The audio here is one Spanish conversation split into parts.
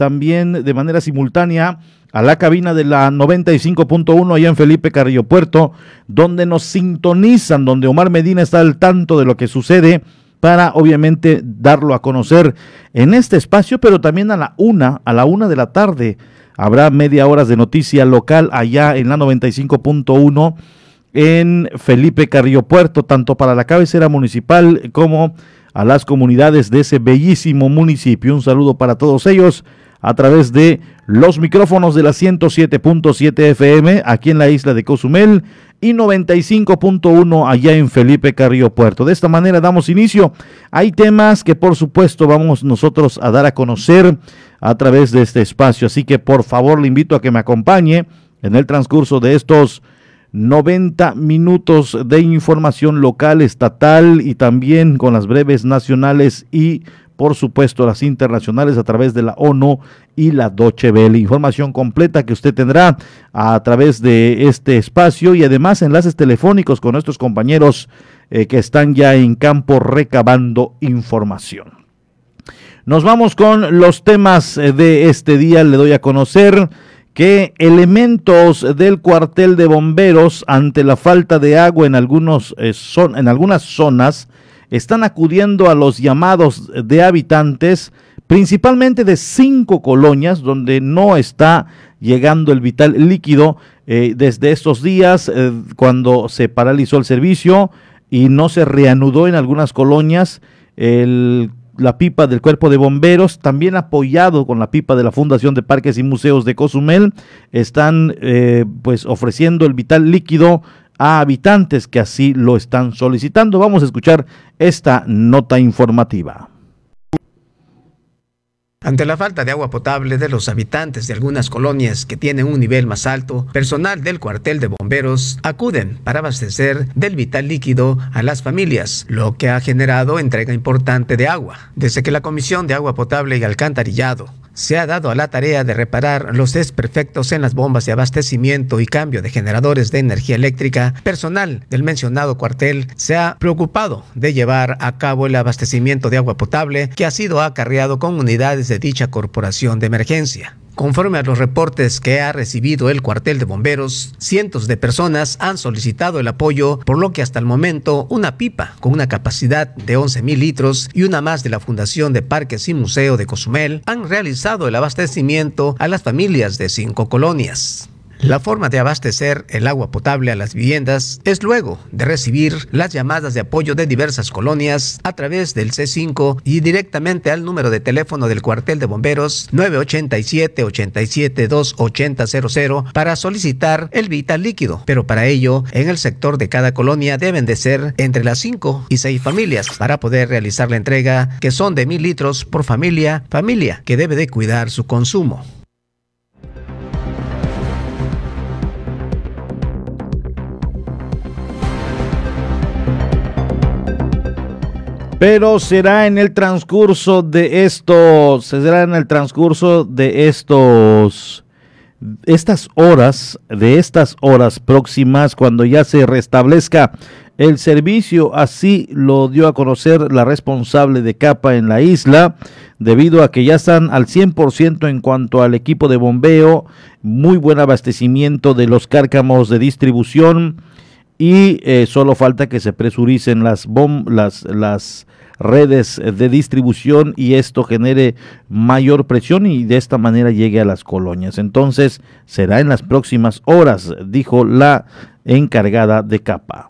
también de manera simultánea a la cabina de la 95.1 allá en Felipe Carrillo Puerto, donde nos sintonizan, donde Omar Medina está al tanto de lo que sucede para obviamente darlo a conocer en este espacio, pero también a la una, a la una de la tarde. Habrá media hora de noticia local allá en la 95.1 en Felipe Carrillo Puerto, tanto para la cabecera municipal como a las comunidades de ese bellísimo municipio. Un saludo para todos ellos a través de los micrófonos de la 107.7 FM aquí en la isla de Cozumel y 95.1 allá en Felipe Carrillo Puerto. De esta manera damos inicio. Hay temas que por supuesto vamos nosotros a dar a conocer a través de este espacio, así que por favor le invito a que me acompañe en el transcurso de estos 90 minutos de información local, estatal y también con las breves nacionales y por supuesto las internacionales a través de la ONU y la Deutsche. Información completa que usted tendrá a través de este espacio y además enlaces telefónicos con nuestros compañeros eh, que están ya en campo recabando información. Nos vamos con los temas eh, de este día. Le doy a conocer que elementos del cuartel de bomberos ante la falta de agua en, algunos, eh, son, en algunas zonas están acudiendo a los llamados de habitantes, principalmente de cinco colonias donde no está llegando el vital líquido eh, desde estos días eh, cuando se paralizó el servicio y no se reanudó en algunas colonias la pipa del cuerpo de bomberos, también apoyado con la pipa de la Fundación de Parques y Museos de Cozumel, están eh, pues ofreciendo el vital líquido a habitantes que así lo están solicitando. Vamos a escuchar esta nota informativa. Ante la falta de agua potable de los habitantes de algunas colonias que tienen un nivel más alto, personal del cuartel de bomberos acuden para abastecer del vital líquido a las familias, lo que ha generado entrega importante de agua. Desde que la Comisión de Agua Potable y Alcantarillado se ha dado a la tarea de reparar los desperfectos en las bombas de abastecimiento y cambio de generadores de energía eléctrica, personal del mencionado cuartel se ha preocupado de llevar a cabo el abastecimiento de agua potable que ha sido acarreado con unidades de dicha corporación de emergencia. Conforme a los reportes que ha recibido el cuartel de bomberos, cientos de personas han solicitado el apoyo, por lo que hasta el momento una pipa con una capacidad de 11 mil litros y una más de la Fundación de Parques y Museo de Cozumel han realizado el abastecimiento a las familias de cinco colonias. La forma de abastecer el agua potable a las viviendas es luego de recibir las llamadas de apoyo de diversas colonias a través del C5 y directamente al número de teléfono del cuartel de bomberos 987 87 8000 para solicitar el vital líquido. Pero para ello, en el sector de cada colonia deben de ser entre las 5 y 6 familias para poder realizar la entrega, que son de mil litros por familia, familia que debe de cuidar su consumo. Pero será en el transcurso de estos, será en el transcurso de estos, estas horas, de estas horas próximas, cuando ya se restablezca el servicio. Así lo dio a conocer la responsable de capa en la isla, debido a que ya están al 100% en cuanto al equipo de bombeo, muy buen abastecimiento de los cárcamos de distribución y eh, solo falta que se presuricen las, bom las, las redes de distribución y esto genere mayor presión y de esta manera llegue a las colonias. Entonces será en las próximas horas, dijo la encargada de capa.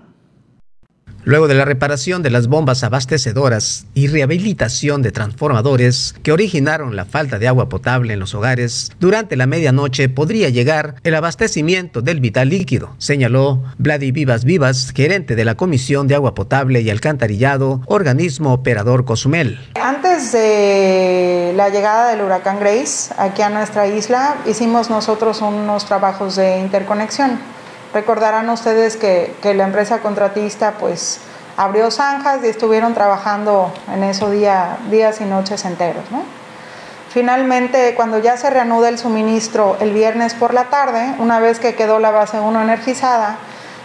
Luego de la reparación de las bombas abastecedoras y rehabilitación de transformadores que originaron la falta de agua potable en los hogares, durante la medianoche podría llegar el abastecimiento del vital líquido, señaló Vladi Vivas Vivas, gerente de la Comisión de Agua Potable y Alcantarillado, organismo operador Cozumel. Antes de la llegada del huracán Grace aquí a nuestra isla, hicimos nosotros unos trabajos de interconexión Recordarán ustedes que, la empresa contratista pues abrió zanjas y estuvieron trabajando en eso día, días y noches enteros. Finalmente, cuando ya se reanuda el suministro el viernes por la tarde, una vez que quedó la base 1 energizada,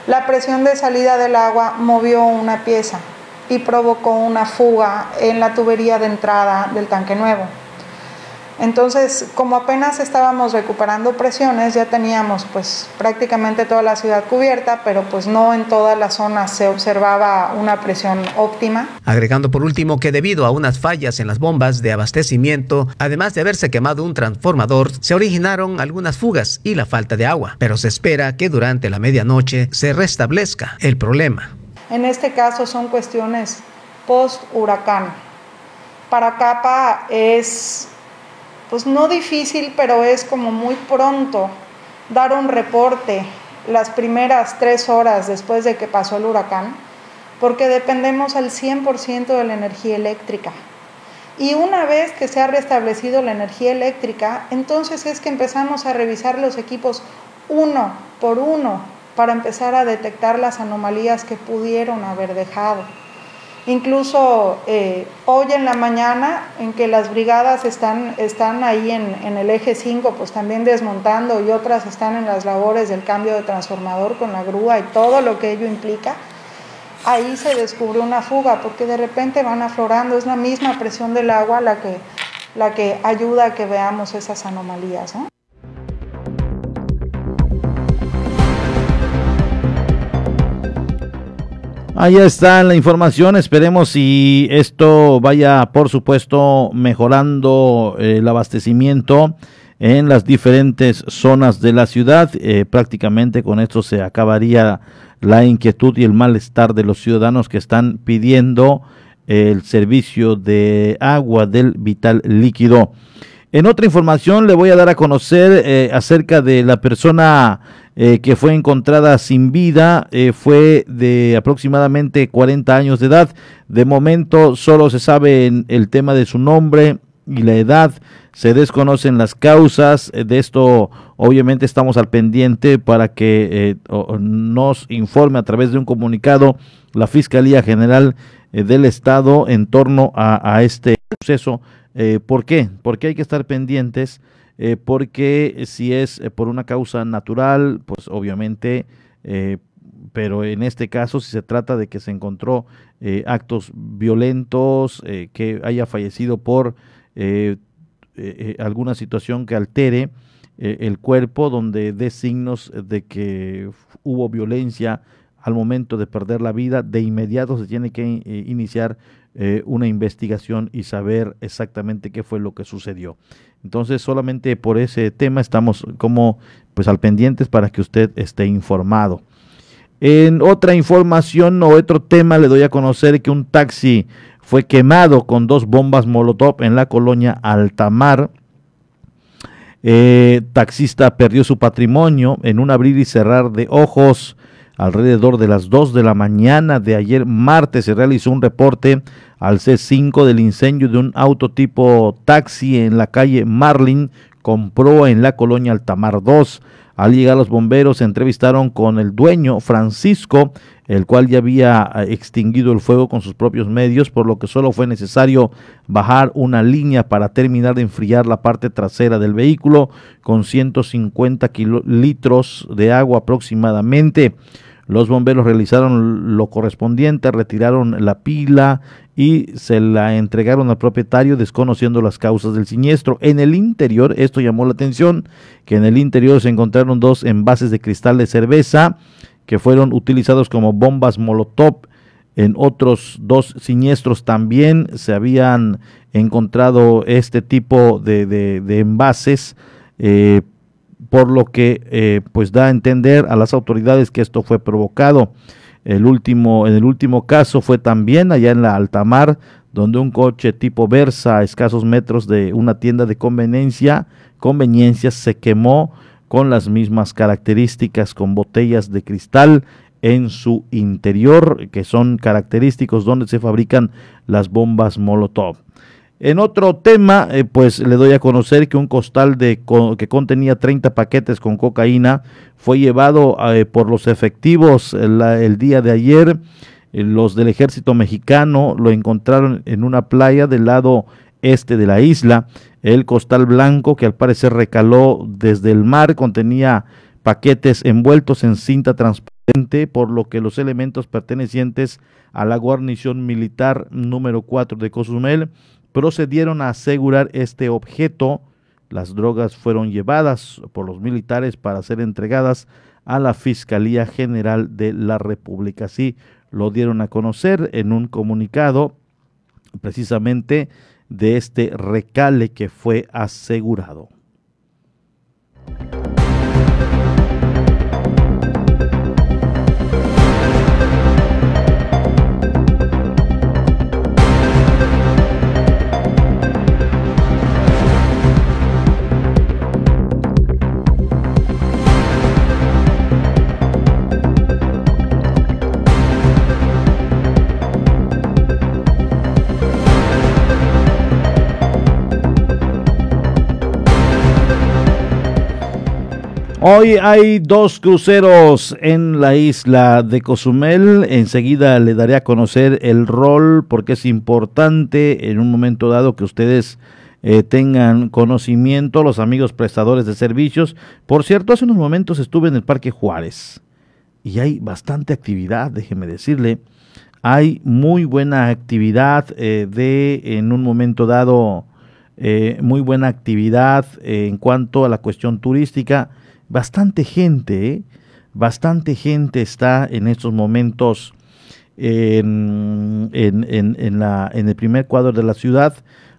la presión de salida del agua movió una pieza y provocó una fuga en la tubería de entrada del tanque nuevo. Entonces, como apenas estábamos recuperando presiones, ya teníamos pues prácticamente toda la ciudad cubierta, pero pues no en todas las zonas se observaba una presión óptima. Agregando por último que debido a unas fallas en las bombas de abastecimiento, además de haberse quemado un transformador, se originaron algunas fugas y la falta de agua, pero se espera que durante la medianoche se restablezca el problema. En este caso son cuestiones post huracán. Para Capa es pues no difícil, pero es como muy pronto dar un reporte las primeras tres horas después de que pasó el huracán, porque dependemos al 100% de la energía eléctrica. Y una vez que se ha restablecido la energía eléctrica, entonces es que empezamos a revisar los equipos uno por uno para empezar a detectar las anomalías que pudieron haber dejado. Incluso eh, hoy en la mañana, en que las brigadas están, están ahí en, en, el eje 5, pues también desmontando y otras están en las labores del cambio de transformador con la grúa y todo lo que ello implica, ahí se descubrió una fuga porque de repente van aflorando, es la misma presión del agua la que, la que ayuda a que veamos esas anomalías. ¿no? Ahí está la información, esperemos si esto vaya, por supuesto, mejorando eh, el abastecimiento en las diferentes zonas de la ciudad. Eh, prácticamente con esto se acabaría la inquietud y el malestar de los ciudadanos que están pidiendo el servicio de agua del vital líquido. En otra información le voy a dar a conocer eh, acerca de la persona eh, que fue encontrada sin vida, eh, fue de aproximadamente 40 años de edad. De momento solo se sabe el tema de su nombre y la edad, se desconocen las causas. De esto obviamente estamos al pendiente para que nos informe a través de un comunicado la Fiscalía General del Estado en torno a, a este eh, ¿Por qué? Porque hay que estar pendientes, eh, porque si es eh, por una causa natural, pues obviamente, pero en este caso, si se trata de que se encontró actos violentos, que haya fallecido por alguna situación que altere el cuerpo, donde dé signos de que hubo violencia al momento de perder la vida, de inmediato se tiene que iniciar eh, una investigación y saber exactamente qué fue lo que sucedió. Entonces, solamente por ese tema estamos como pues al pendientes para que usted esté informado. En otra información o otro tema le doy a conocer que un taxi fue quemado con dos bombas Molotov en la colonia Altamar. Eh, taxista perdió su patrimonio en un abrir y cerrar de ojos. Alrededor de las 2 de la mañana de ayer martes se realizó un reporte al C5 del incendio de un auto tipo taxi en la calle Marlin, compró en la colonia Altamar 2. Al llegar los bomberos se entrevistaron con el dueño, Francisco, el cual ya había eh, extinguido el fuego con sus propios medios, por lo que solo fue necesario bajar una línea para terminar de enfriar la parte trasera del vehículo con 150 litros de agua aproximadamente. Los bomberos realizaron lo correspondiente, retiraron la pila y se la entregaron al propietario desconociendo las causas del siniestro. En el interior, esto llamó la atención, que en el interior se encontraron dos envases de cristal de cerveza que fueron utilizados como bombas Molotov. En otros dos siniestros también se habían encontrado este tipo de, envases. Eh, por lo que eh, pues da a entender a las autoridades que esto fue provocado. El último, en el último caso fue también allá en la altamar, donde un coche tipo Versa a escasos metros de una tienda de conveniencia, conveniencias se quemó con las mismas características, con botellas de cristal en su interior, que son característicos donde se fabrican las bombas Molotov. En otro tema, eh, pues le doy a conocer que un costal de, que contenía 30 paquetes con cocaína fue llevado eh, por los efectivos el, día de ayer. Eh, los del ejército mexicano lo encontraron en una playa del lado este de la isla. El costal blanco, que al parecer recaló desde el mar, contenía paquetes envueltos en cinta transparente, por lo que los elementos pertenecientes a la guarnición militar número 4 de Cozumel procedieron a asegurar este objeto Las drogas fueron llevadas por los militares para ser entregadas a la Fiscalía General de la República. Así lo dieron a conocer en un comunicado precisamente de este recale que fue asegurado. Hoy hay dos cruceros en la isla de Cozumel. Enseguida le daré a conocer el rol porque es importante en un momento dado que ustedes eh, tengan conocimiento, los amigos prestadores de servicios. Por cierto, hace unos momentos estuve en el Parque Juárez y hay bastante actividad, déjeme decirle. Hay muy buena actividad eh, de, en un momento dado, eh, muy buena actividad en cuanto a la cuestión turística bastante gente, ¿eh? bastante gente está en estos momentos en, en, la, en el primer cuadro de la ciudad.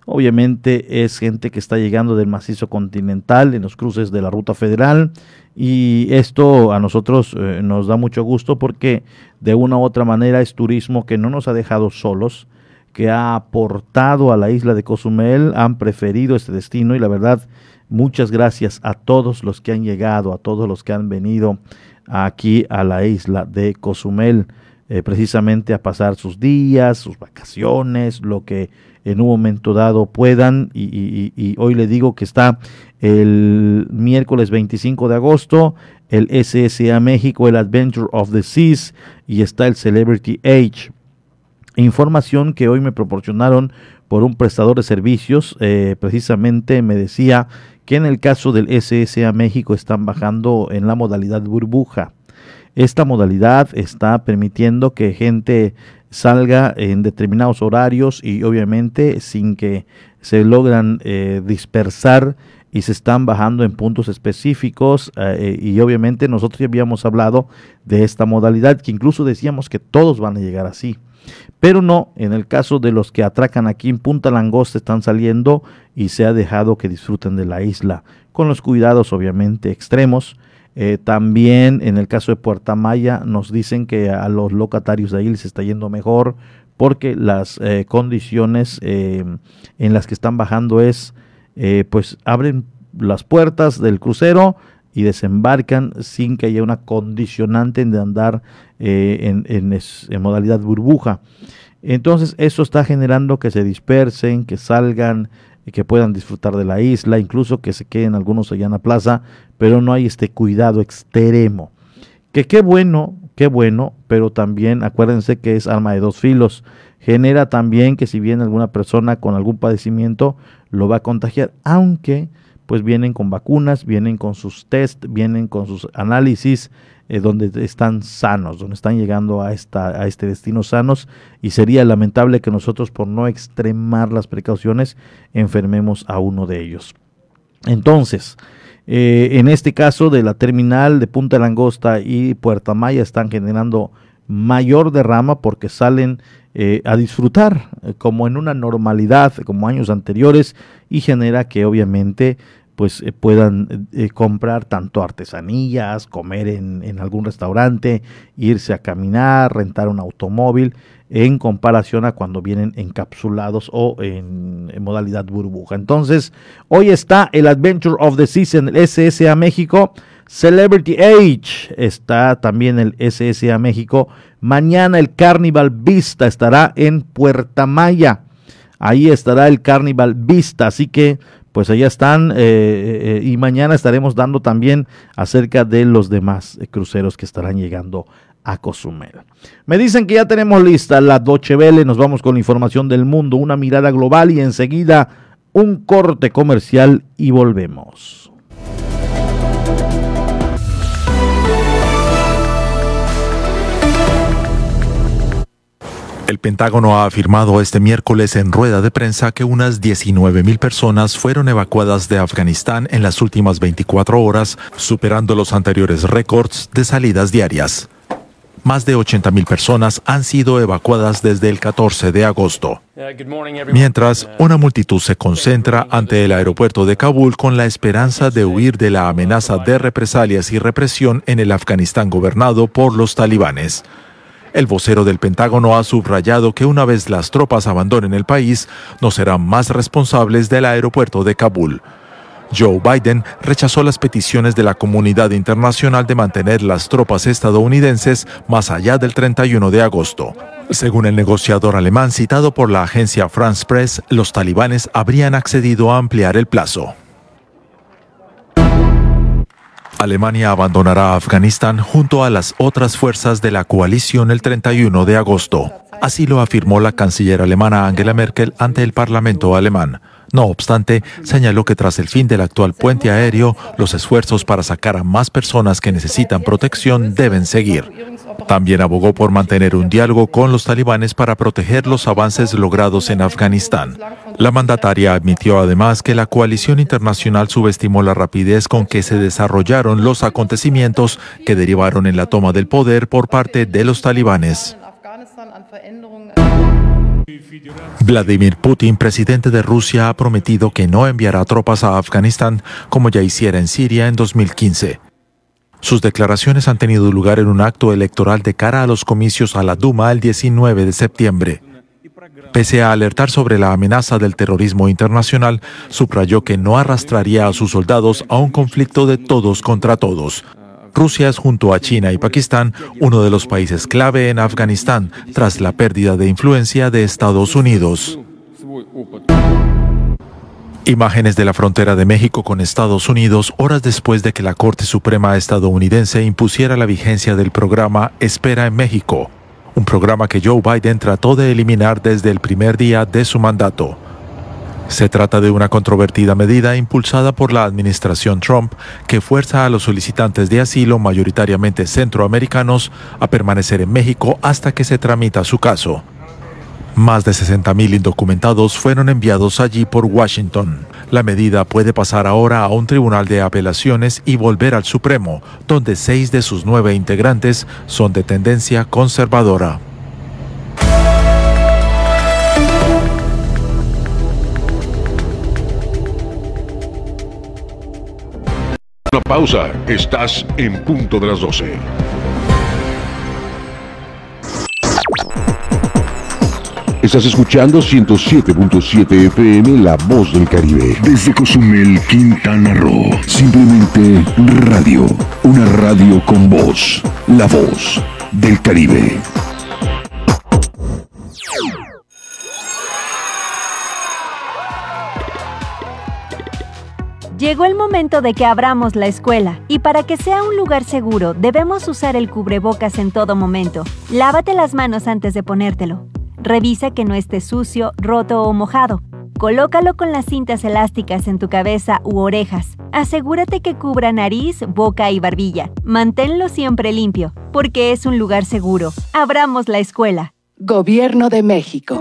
Obviamente es gente que está llegando del macizo continental en los cruces de la ruta federal y esto a nosotros eh, nos da mucho gusto porque de una u otra manera es turismo que no nos ha dejado solos, que ha aportado a la isla de Cozumel, han preferido este destino y la verdad Muchas gracias a todos los que han llegado, a todos los que han venido aquí a la isla de Cozumel, eh, precisamente a pasar sus días, sus vacaciones, lo que en un momento dado puedan. Y, hoy le digo que está el miércoles 25 de agosto el SSA México, el Adventure of the Seas y está el Celebrity Age. Información que hoy me proporcionaron por un prestador de servicios, eh, precisamente me decía que en el caso del SSA México están bajando en la modalidad burbuja. Esta modalidad está permitiendo que gente salga en determinados horarios y obviamente sin que se logran eh, dispersar y se están bajando en puntos específicos eh, y obviamente nosotros ya habíamos hablado de esta modalidad que incluso decíamos que todos van a llegar así. Pero no, en el caso de los que atracan aquí en Punta Langosta están saliendo y se ha dejado que disfruten de la isla, con los cuidados obviamente extremos. Eh, también en el caso de Puerta Maya nos dicen que a los locatarios de ahí les está yendo mejor porque las eh, condiciones eh, en las que están bajando es, pues abren las puertas del crucero, y desembarcan sin que haya una condicionante de andar eh, en, modalidad burbuja. Entonces eso está generando que se dispersen, que salgan, que puedan disfrutar de la isla, incluso que se queden algunos allá en la plaza, pero no hay este cuidado extremo. Que qué bueno, qué bueno, pero también acuérdense que es arma de dos filos. Genera también que si viene alguna persona con algún padecimiento, lo va a contagiar, aunque pues vienen con vacunas, vienen con sus test, vienen con sus análisis, eh, donde están sanos, donde están llegando a, esta, a este destino sanos y sería lamentable que nosotros por no extremar las precauciones enfermemos a uno de ellos. Entonces, eh, en este caso de la terminal de Punta Langosta y Puerta Maya están generando mayor derrama porque salen eh, a disfrutar como en una normalidad como años anteriores y genera que obviamente pues eh, puedan eh, comprar tanto artesanías, comer en, en, algún restaurante, irse a caminar, rentar un automóvil, en comparación a cuando vienen encapsulados o en, modalidad burbuja. Entonces, hoy está el Adventure of the Season, el SSA México, Celebrity Age, está también el SSA México. Mañana el Carnival Vista estará en Puerta Maya. Ahí estará el Carnival Vista, así que pues allá están eh, eh, y mañana estaremos dando también acerca de los demás eh, cruceros que estarán llegando a Cozumel. Me dicen que ya tenemos lista la Doche Vele, nos vamos con la información del mundo, una mirada global y enseguida un corte comercial y volvemos. El Pentágono ha afirmado este miércoles en rueda de prensa que unas 19.000 personas fueron evacuadas de Afganistán en las últimas 24 horas, superando los anteriores récords de salidas diarias. Más de 80.000 personas han sido evacuadas desde el 14 de agosto. Mientras, una multitud se concentra ante el aeropuerto de Kabul con la esperanza de huir de la amenaza de represalias y represión en el Afganistán gobernado por los talibanes. El vocero del Pentágono ha subrayado que una vez las tropas abandonen el país, no serán más responsables del aeropuerto de Kabul. Joe Biden rechazó las peticiones de la comunidad internacional de mantener las tropas estadounidenses más allá del 31 de agosto. Según el negociador alemán citado por la agencia France Press, los talibanes habrían accedido a ampliar el plazo. Alemania abandonará Afganistán junto a las otras fuerzas de la coalición el 31 de agosto. Así lo afirmó la canciller alemana Angela Merkel ante el Parlamento alemán. No obstante, señaló que tras el fin del actual puente aéreo, los esfuerzos para sacar a más personas que necesitan protección deben seguir. También abogó por mantener un diálogo con los talibanes para proteger los avances logrados en Afganistán. La mandataria admitió además que la coalición internacional subestimó la rapidez con que se desarrollaron los acontecimientos que derivaron en la toma del poder por parte de los talibanes. Vladimir Putin, presidente de Rusia, ha prometido que no enviará tropas a Afganistán como ya hiciera en Siria en 2015. Sus declaraciones han tenido lugar en un acto electoral de cara a los comicios a la Duma el 19 de septiembre. Pese a alertar sobre la amenaza del terrorismo internacional, subrayó que no arrastraría a sus soldados a un conflicto de todos contra todos. Rusia es junto a China y Pakistán uno de los países clave en Afganistán tras la pérdida de influencia de Estados Unidos. Imágenes de la frontera de México con Estados Unidos horas después de que la Corte Suprema estadounidense impusiera la vigencia del programa Espera en México, un programa que Joe Biden trató de eliminar desde el primer día de su mandato. Se trata de una controvertida medida impulsada por la administración Trump que fuerza a los solicitantes de asilo, mayoritariamente centroamericanos, a permanecer en México hasta que se tramita su caso. Más de 60.000 indocumentados fueron enviados allí por Washington. La medida puede pasar ahora a un tribunal de apelaciones y volver al Supremo, donde seis de sus nueve integrantes son de tendencia conservadora. Una pausa. Estás en punto de las 12. Estás escuchando 107.7 FM La Voz del Caribe. Desde Cozumel, Quintana Roo. Simplemente radio. Una radio con voz. La Voz del Caribe. Llegó el momento de que abramos la escuela y para que sea un lugar seguro debemos usar el cubrebocas en todo momento. Lávate las manos antes de ponértelo. Revisa que no esté sucio, roto o mojado. Colócalo con las cintas elásticas en tu cabeza u orejas. Asegúrate que cubra nariz, boca y barbilla. Manténlo siempre limpio, porque es un lugar seguro. Abramos la escuela. Gobierno de México.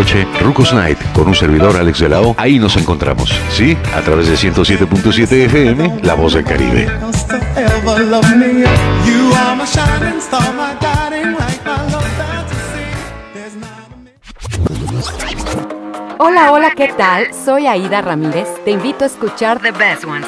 Rucos Night, con un servidor Alex de la. Ahí nos encontramos, ¿sí? A través de 107.7 FM, La Voz del Caribe. Hola, hola, ¿qué tal? Soy Aida Ramírez. Te invito a escuchar The Best Ones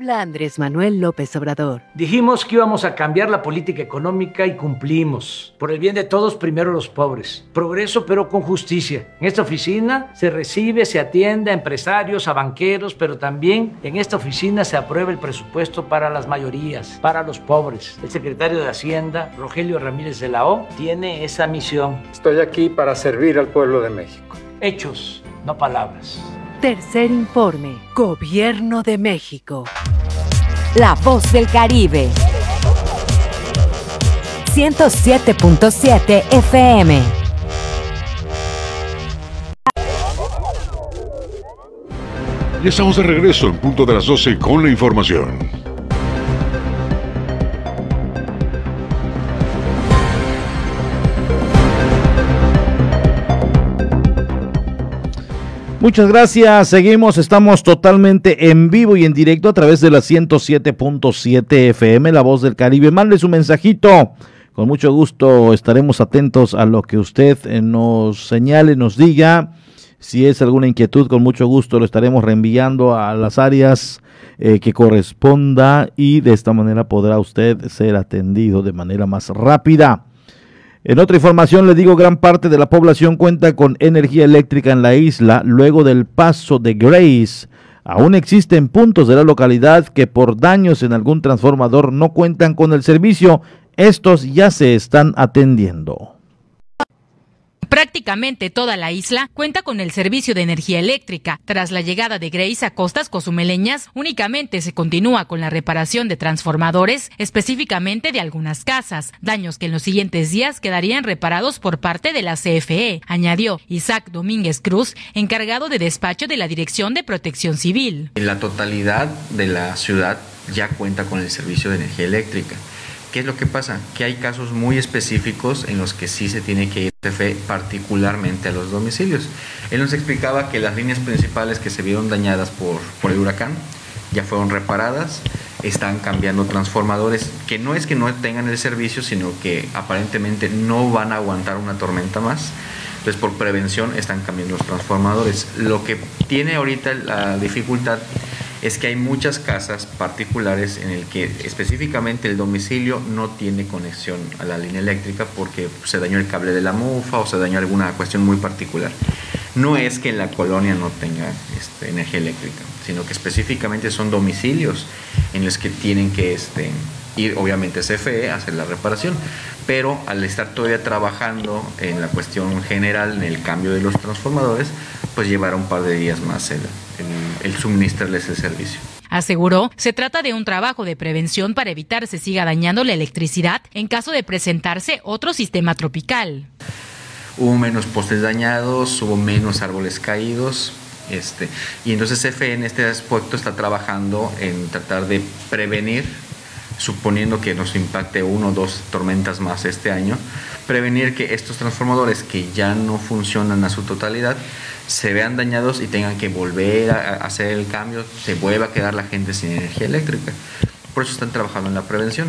Habla Andrés Manuel López Obrador. Dijimos que íbamos a cambiar la política económica y cumplimos. Por el bien de todos, primero los pobres. Progreso, pero con justicia. En esta oficina se recibe, se atiende a empresarios, a banqueros, pero también en esta oficina se aprueba el presupuesto para las mayorías, para los pobres. El secretario de Hacienda, Rogelio Ramírez de la O, tiene esa misión. Estoy aquí para servir al pueblo de México. Hechos, no palabras. Tercer informe. Gobierno de México. La voz del Caribe. 107.7 FM. Y estamos de regreso en punto de las 12 con la información. Muchas gracias. Seguimos, estamos totalmente en vivo y en directo a través de la 107.7 FM, La Voz del Caribe. Mande su mensajito. Con mucho gusto estaremos atentos a lo que usted eh, nos señale, nos diga. Si es alguna inquietud, con mucho gusto lo estaremos reenviando a las áreas eh, que corresponda y de esta manera podrá usted ser atendido de manera más rápida. En otra información le digo, gran parte de la población cuenta con energía eléctrica en la isla luego del paso de Grace. Aún existen puntos de la localidad que por daños en algún transformador no cuentan con el servicio. Estos ya se están atendiendo. Prácticamente toda la isla cuenta con el servicio de energía eléctrica. Tras la llegada de Grace a costas cozumeleñas, únicamente se continúa con la reparación de transformadores, específicamente de algunas casas, daños que en los siguientes días quedarían reparados por parte de la CFE, añadió Isaac Domínguez Cruz, encargado de despacho de la Dirección de Protección Civil. La totalidad de la ciudad ya cuenta con el servicio de energía eléctrica. ¿Qué es lo que pasa? Que hay casos muy específicos en los que sí se tiene que ir CFE particularmente a los domicilios. Él nos explicaba que las líneas principales que se vieron dañadas por, por el huracán ya fueron reparadas, están cambiando transformadores, que no es que no tengan el servicio, sino que aparentemente no van a aguantar una tormenta más. Entonces, por prevención están cambiando los transformadores. Lo que tiene ahorita la dificultad es que hay muchas casas particulares en el que específicamente el domicilio no tiene conexión a la línea eléctrica porque se dañó el cable de la mufa o se dañó alguna cuestión muy particular. No es que la colonia no tenga este, energía eléctrica, sino que específicamente son domicilios en los que tienen que este, ir, obviamente, CFE a hacer la reparación. Pero al estar todavía trabajando en la cuestión general, en el cambio de los transformadores, pues llevará un par de días más el, el, el suministrarles el servicio. Aseguró, se trata de un trabajo de prevención para evitar se siga dañando la electricidad en caso de presentarse otro sistema tropical. Hubo menos postes dañados, hubo menos árboles caídos, este, y entonces CFE en este aspecto está trabajando en tratar de prevenir, suponiendo que nos impacte uno o dos tormentas más este año, prevenir que estos transformadores que ya no funcionan a su totalidad se vean dañados y tengan que volver a hacer el cambio, se vuelva a quedar la gente sin energía eléctrica. Por eso están trabajando en la prevención.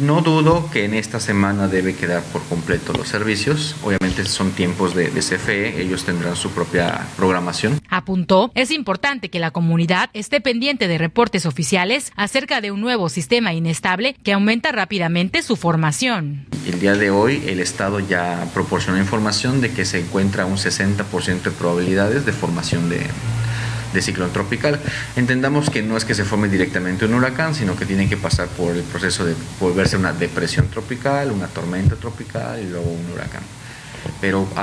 No dudo que en esta semana debe quedar por completo los servicios. Obviamente son tiempos de, de, CFE, ellos tendrán su propia programación. Apuntó, es importante que la comunidad esté pendiente de reportes oficiales acerca de un nuevo sistema inestable que aumenta rápidamente su formación. El día de hoy el Estado ya proporcionó información de que se encuentra un 60% de probabilidades de formación de, de ciclón tropical. Entendamos que no es que se forme directamente un huracán, sino que tiene que pasar por el proceso de volverse una depresión tropical, una tormenta tropical y luego un huracán. Pero uh,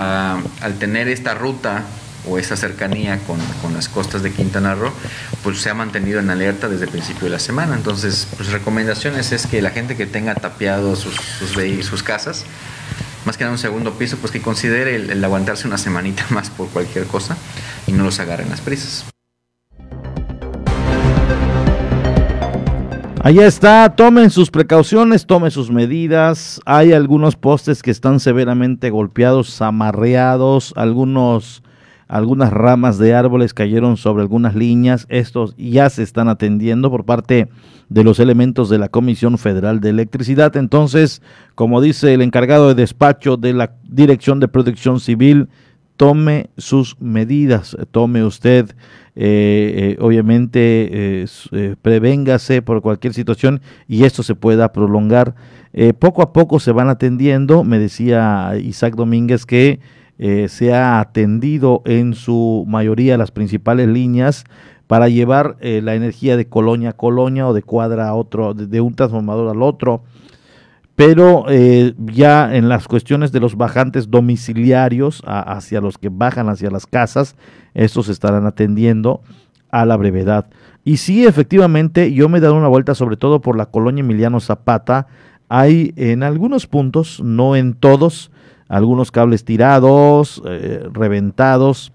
al tener esta ruta o esta cercanía con, con, las costas de Quintana Roo, pues se ha mantenido en alerta desde el principio de la semana. Entonces, pues recomendaciones es que la gente que tenga tapiado sus, sus, sus casas, más que nada un segundo piso, pues que considere el, el aguantarse una semanita más por cualquier cosa y no los agarren las prisas. Allá está, tomen sus precauciones, tomen sus medidas. Hay algunos postes que están severamente golpeados, amarreados, algunos algunas ramas de árboles cayeron sobre algunas líneas. Estos ya se están atendiendo por parte de los elementos de la Comisión Federal de Electricidad. Entonces, como dice el encargado de despacho de la Dirección de Protección Civil, tome sus medidas, tome usted, eh, eh, obviamente, eh, prevéngase por cualquier situación y esto se pueda prolongar. poco a poco se van atendiendo, me decía Isaac Domínguez que se ha atendido en su mayoría las principales líneas para llevar la energía de colonia a colonia o de cuadra a otro, de un transformador al otro pero eh, ya en las cuestiones de los bajantes domiciliarios hacia los que bajan hacia las casas, estos estarán atendiendo a la brevedad. Y sí, efectivamente, yo me he dado una vuelta sobre todo por la colonia Emiliano Zapata. Hay en algunos puntos, no en todos, algunos cables tirados, eh, reventados,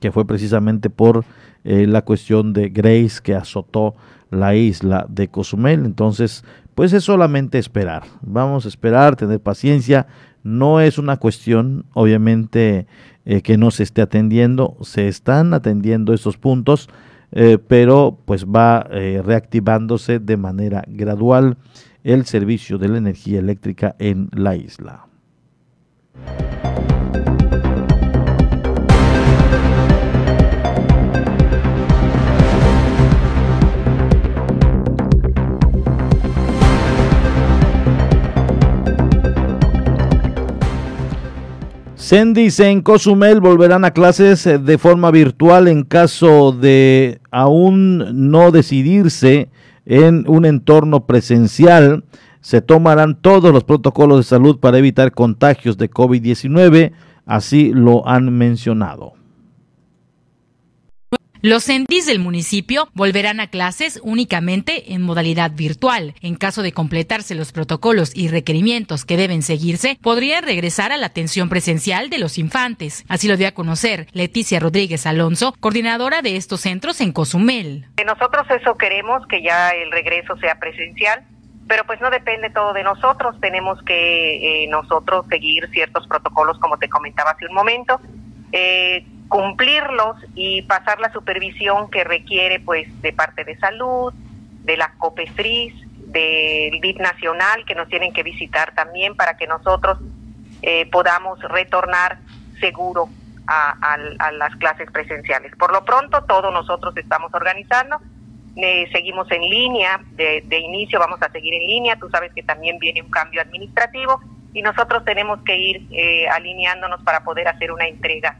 que fue precisamente por eh, la cuestión de Grace que azotó la isla de Cozumel. Entonces, pues es solamente esperar. Vamos a esperar, tener paciencia. No es una cuestión, obviamente, eh, que no se esté atendiendo. Se están atendiendo estos puntos, eh, pero pues va eh, reactivándose de manera gradual el servicio de la energía eléctrica en la isla. Sendis en Cozumel volverán a clases eh, de forma virtual en caso de aún no decidirse en un entorno presencial. Se tomarán todos los protocolos de salud para evitar contagios de COVID-19, así lo han mencionado. Los CENDIS del municipio volverán a clases únicamente en modalidad virtual. En caso de completarse los protocolos y requerimientos que deben seguirse, podrían regresar a la atención presencial de los infantes. Así lo dio a conocer Leticia Rodríguez Alonso, coordinadora de estos centros en Cozumel. Nosotros eso queremos, que ya el regreso sea presencial pero pues no depende todo de nosotros, tenemos que eh, nosotros seguir ciertos protocolos como te comentaba hace un momento. Eh, cumplirlos y pasar la supervisión que requiere pues de parte de salud, de la COPESTRIS, del DIP nacional que nos tienen que visitar también para que nosotros eh, podamos retornar seguro a, las clases presenciales. Por lo pronto, todos nosotros estamos organizando, eh, seguimos en línea, de, inicio vamos a seguir en línea, tú sabes que también viene un cambio administrativo y nosotros tenemos que ir eh, alineándonos para poder hacer una entrega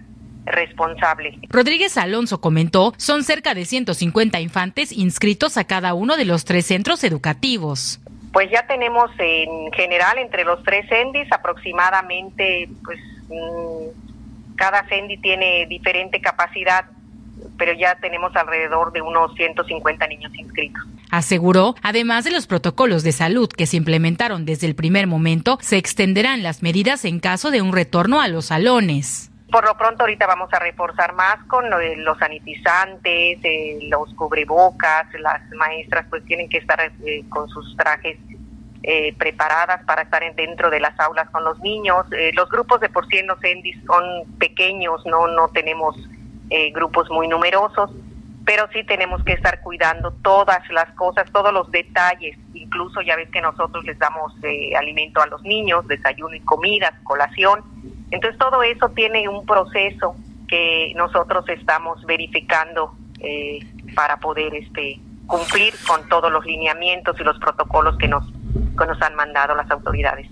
responsable. Rodríguez Alonso comentó, son cerca de 150 infantes inscritos a cada uno de los tres centros educativos. Pues ya tenemos en general entre los tres CENDIs aproximadamente, pues mm, cada CENDI tiene diferente capacidad, pero ya tenemos alrededor de unos 150 niños inscritos. Aseguró, además de los protocolos de salud que se implementaron desde el primer momento, se extenderán las medidas en caso de un retorno a los salones. Por lo pronto ahorita vamos a reforzar más con los sanitizantes, eh, los cubrebocas, las maestras pues tienen que estar eh, con sus trajes eh, preparadas para estar dentro de las aulas con los niños. los grupos de por sí en son pequeños, no, no tenemos grupos muy numerosos, pero sí tenemos que estar cuidando todas las cosas, todos los detalles. Incluso ya ves que nosotros les damos alimento a los niños, desayuno y comida, colación entonces todo eso tiene un proceso que nosotros estamos verificando eh, para poder este cumplir con todos los lineamientos y los protocolos que nos, que nos han mandado las autoridades.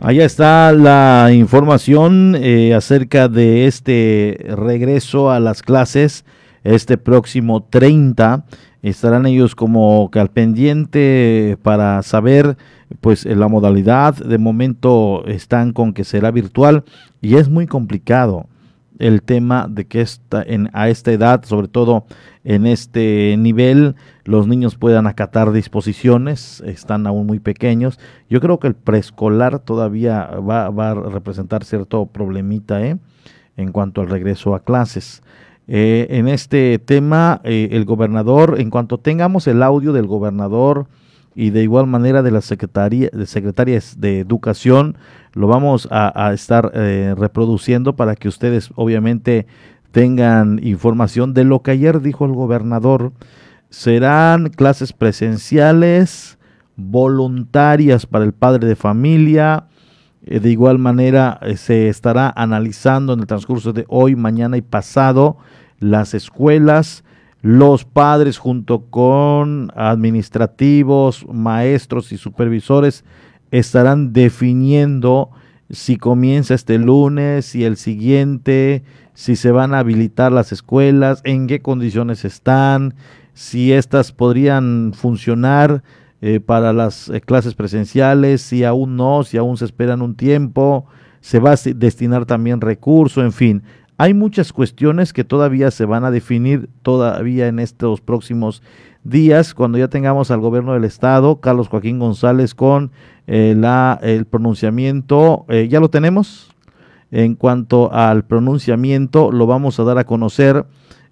Allá está la información eh, acerca de este regreso a las clases este próximo 30. Estarán ellos como que al pendiente para saber pues la modalidad. De momento están con que será virtual y es muy complicado el tema de que esta, en, a esta edad, sobre todo en este nivel, los niños puedan acatar disposiciones, están aún muy pequeños. Yo creo que el preescolar todavía va, a representar cierto problemita ¿eh? en cuanto al regreso a clases. Eh, en este tema, eh, el gobernador, en cuanto tengamos el audio del gobernador y de igual manera de la secretaría, de secretarias de educación, lo vamos a, estar eh, reproduciendo para que ustedes obviamente tengan información de lo que ayer dijo el gobernador. Serán clases presenciales, voluntarias para el padre de familia. Eh, de igual manera se estará analizando en el transcurso de hoy, mañana y pasado las escuelas, los padres junto con administrativos, maestros y supervisores estarán definiendo si comienza este lunes, y el siguiente, si se van a habilitar las escuelas, en qué condiciones están, si estas podrían funcionar eh, para las eh, clases presenciales, si aún no, si aún se esperan un tiempo, se va a destinar también recurso, en fin. Hay muchas cuestiones que todavía se van a definir todavía en estos próximos días, cuando ya tengamos al gobierno del estado, Carlos Joaquín González, con eh, la, el pronunciamiento, eh, ya lo tenemos. En cuanto al pronunciamiento, lo vamos a dar a conocer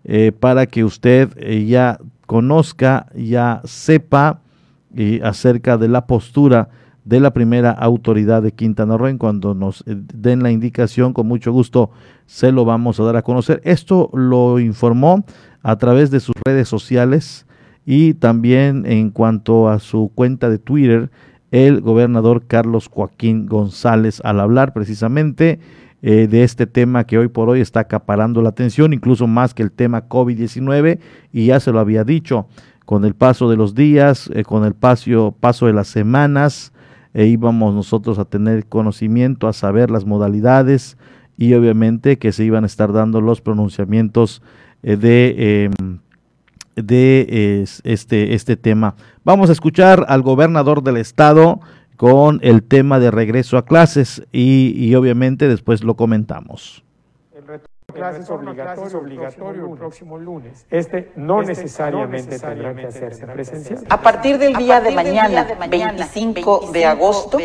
eh, para que usted ya conozca, ya sepa acerca de la postura de la primera autoridad de Quintana Roo. En cuando nos den la indicación, con mucho gusto se lo vamos a dar a conocer. Esto lo informó a través de sus redes sociales y también en cuanto a su cuenta de Twitter el gobernador Carlos Joaquín González al hablar precisamente eh, de este tema que hoy por hoy está acaparando la atención, incluso más que el tema COVID-19, y ya se lo había dicho, con el paso de los días, eh, con el paso de las semanas, e íbamos nosotros a tener conocimiento, a saber las modalidades y obviamente que se iban a estar dando los pronunciamientos eh, de em, de este, este tema. Vamos a escuchar al gobernador del estado con el tema de regreso a clases y, y obviamente después lo comentamos clases obligatorio, obligatorio el próximo lunes. Este no este necesariamente, tendrá que hacerse presencial. A partir del día, de, mañana, 25, de, agosto,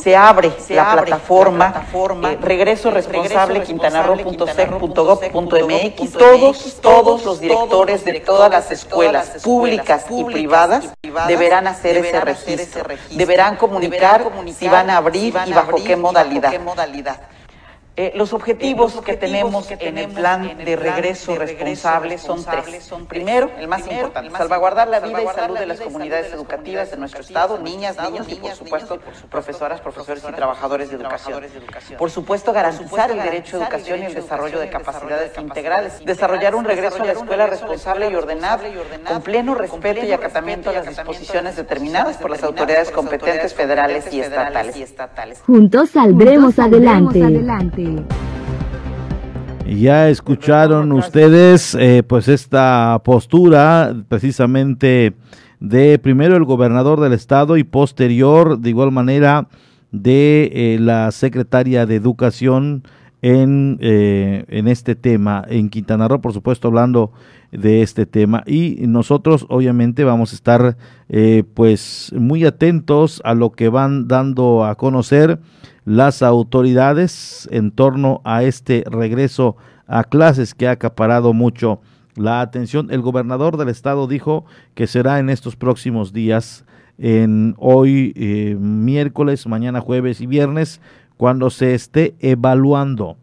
se abre la plataforma, eh, regreso responsable quintanarro.sec.gov.mx. Todos, todos los directores de todas las escuelas públicas y privadas deberán hacer ese registro. Deberán comunicar si van a abrir y bajo qué modalidad. Eh, los objetivos, que, tenemos en el plan de regreso, responsable, son tres. Primero, el más importante, salvaguardar la vida y salud de las comunidades educativas de nuestro Estado, niñas, niños y, por supuesto, profesoras, profesores y trabajadores de educación. Por supuesto, garantizar el derecho a educación y el desarrollo de capacidades integrales. Desarrollar un regreso a la escuela responsable y ordenado, con pleno respeto y acatamiento a las disposiciones determinadas por las autoridades competentes federales y estatales. Juntos saldremos adelante. Ya escucharon ustedes eh, pues esta postura precisamente de primero el gobernador del estado y posterior de igual manera de eh, la secretaria de educación en, eh, en este tema en Quintana Roo, por supuesto hablando de este tema. Y nosotros obviamente vamos a estar pues muy atentos a lo que van dando a conocer las autoridades en torno a este regreso a clases que ha acaparado mucho la atención. El gobernador del estado dijo que será en estos próximos días, en hoy eh, miércoles, mañana jueves y viernes, cuando se esté evaluando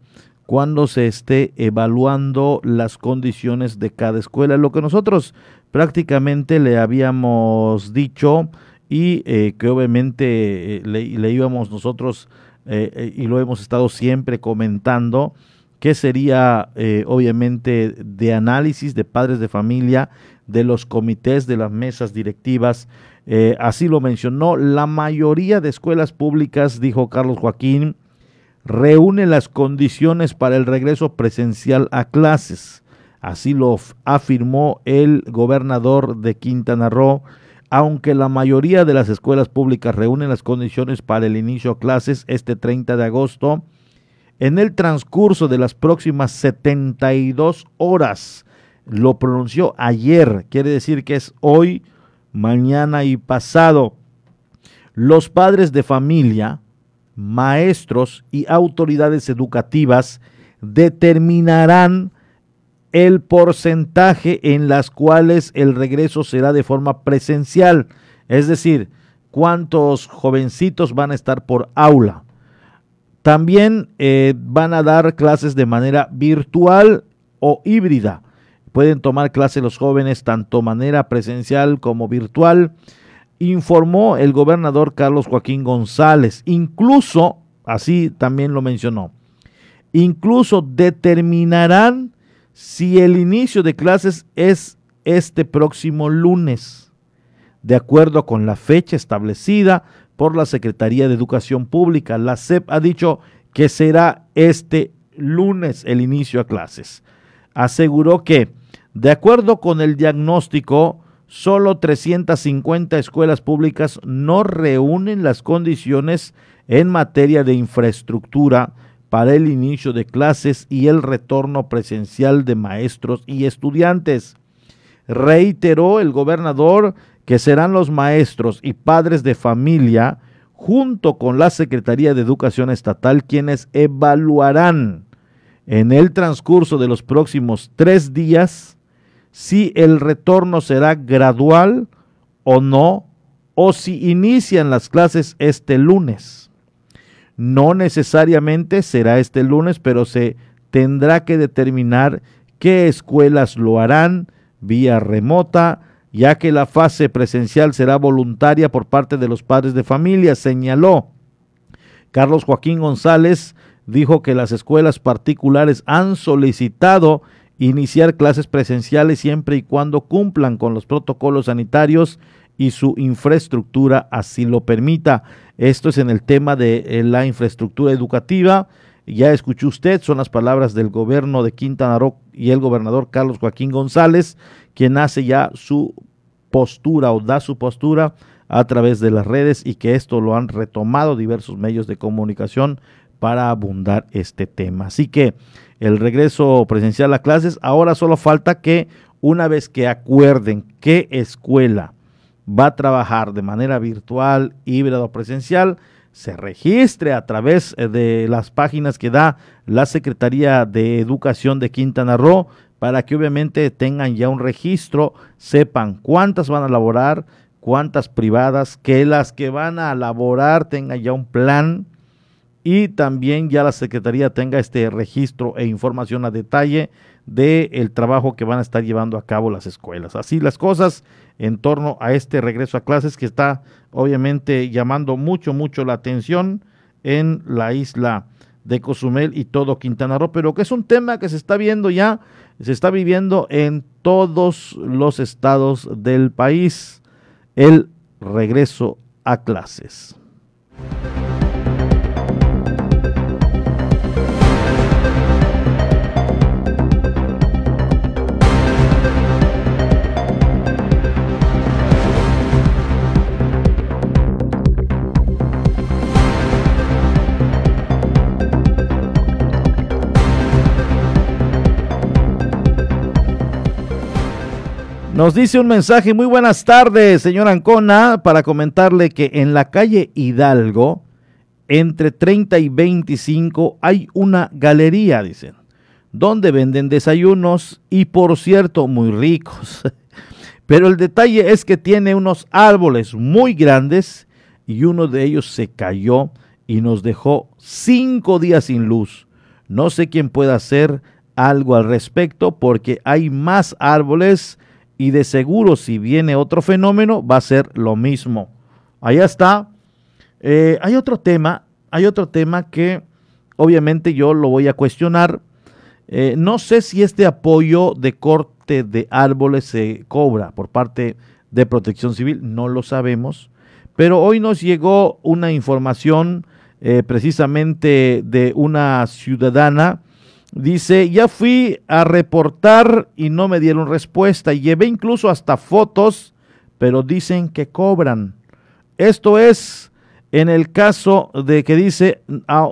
cuando se esté evaluando las condiciones de cada escuela. Lo que nosotros prácticamente le habíamos dicho y eh, que obviamente eh, le, le, íbamos nosotros eh, eh, y lo hemos estado siempre comentando, que sería eh, obviamente de análisis de padres de familia, de los comités, de las mesas directivas. así lo mencionó, la mayoría de escuelas públicas, dijo Carlos Joaquín, reúne las condiciones para el regreso presencial a clases. Así lo afirmó el gobernador de Quintana Roo. Aunque la mayoría de las escuelas públicas reúnen las condiciones para el inicio de clases este 30 de agosto, en el transcurso de las próximas 72 horas, lo pronunció ayer, quiere decir que es hoy, mañana y pasado. Los padres de familia, maestros y autoridades educativas determinarán el porcentaje en las cuales el regreso será de forma presencial, es decir, cuántos jovencitos van a estar por aula. También eh, van a dar clases de manera virtual o híbrida. Pueden tomar clases los jóvenes tanto manera presencial como virtual, informó el gobernador Carlos Joaquín González. Incluso, así también lo mencionó, incluso determinarán si el inicio de clases es este próximo lunes, de acuerdo con la fecha establecida por la Secretaría de Educación Pública. La SEP ha dicho que será este lunes el inicio a clases. Aseguró que, de acuerdo con el diagnóstico, solo 350 escuelas públicas no reúnen las condiciones en materia de infraestructura para el inicio de clases y el retorno presencial de maestros y estudiantes. Reiteró el gobernador que serán los maestros y padres de familia, junto con la Secretaría de Educación Estatal, quienes evaluarán en el transcurso de los próximos tres días si el retorno será gradual o no, o si inician las clases este lunes. No necesariamente será este lunes, pero se tendrá que determinar qué escuelas lo harán vía remota, ya que la fase presencial será voluntaria por parte de los padres de familia, señaló. Carlos Joaquín González dijo que las escuelas particulares han solicitado iniciar clases presenciales siempre y cuando cumplan con los protocolos sanitarios y su infraestructura así lo permita. Esto es en el tema de eh, la infraestructura educativa. Ya escuchó usted, son las palabras del gobierno de Quintana Roo y el gobernador Carlos Joaquín González, quien hace ya su postura o da su postura a través de las redes y que esto lo han retomado diversos medios de comunicación para abundar este tema. Así que el regreso presencial a clases, ahora solo falta que una vez que acuerden qué escuela va a trabajar de manera virtual, híbrida o presencial, se registre a través eh, de las páginas que da la Secretaría de Educación de Quintana Roo para que obviamente tengan ya un registro, sepan cuántas van a laborar, cuántas privadas, que las que van a laborar tengan ya un plan y también ya la Secretaría tenga este registro e información a detalle del el trabajo que van a estar llevando a cabo las escuelas. Así las cosas en torno a este regreso a clases que está obviamente llamando mucho, mucho la atención en la isla de Cozumel y todo Quintana Roo, pero que es un tema que se está viendo ya, se está viviendo en todos los estados del país, el regreso a clases. Nos dice un mensaje, muy buenas tardes, señor Ancona, para comentarle que en la calle Hidalgo, entre 30 y 25, hay una galería, dicen, donde venden desayunos y por cierto, muy ricos. Pero el detalle es que tiene unos árboles muy grandes y uno de ellos se cayó y nos dejó cinco días sin luz. No sé quién pueda hacer algo al respecto porque hay más árboles y de seguro si viene otro fenómeno va a ser lo mismo. Allá está. Eh, hay otro tema, hay otro tema que obviamente yo lo voy a cuestionar. Eh, no sé si este apoyo de corte de árboles se cobra por parte de Protección Civil, no lo sabemos, pero hoy nos llegó una información eh, precisamente de una ciudadana Dice, ya fui a reportar y no me dieron respuesta. Llevé incluso hasta fotos, pero dicen que cobran. Esto es en el caso de que dice, ah,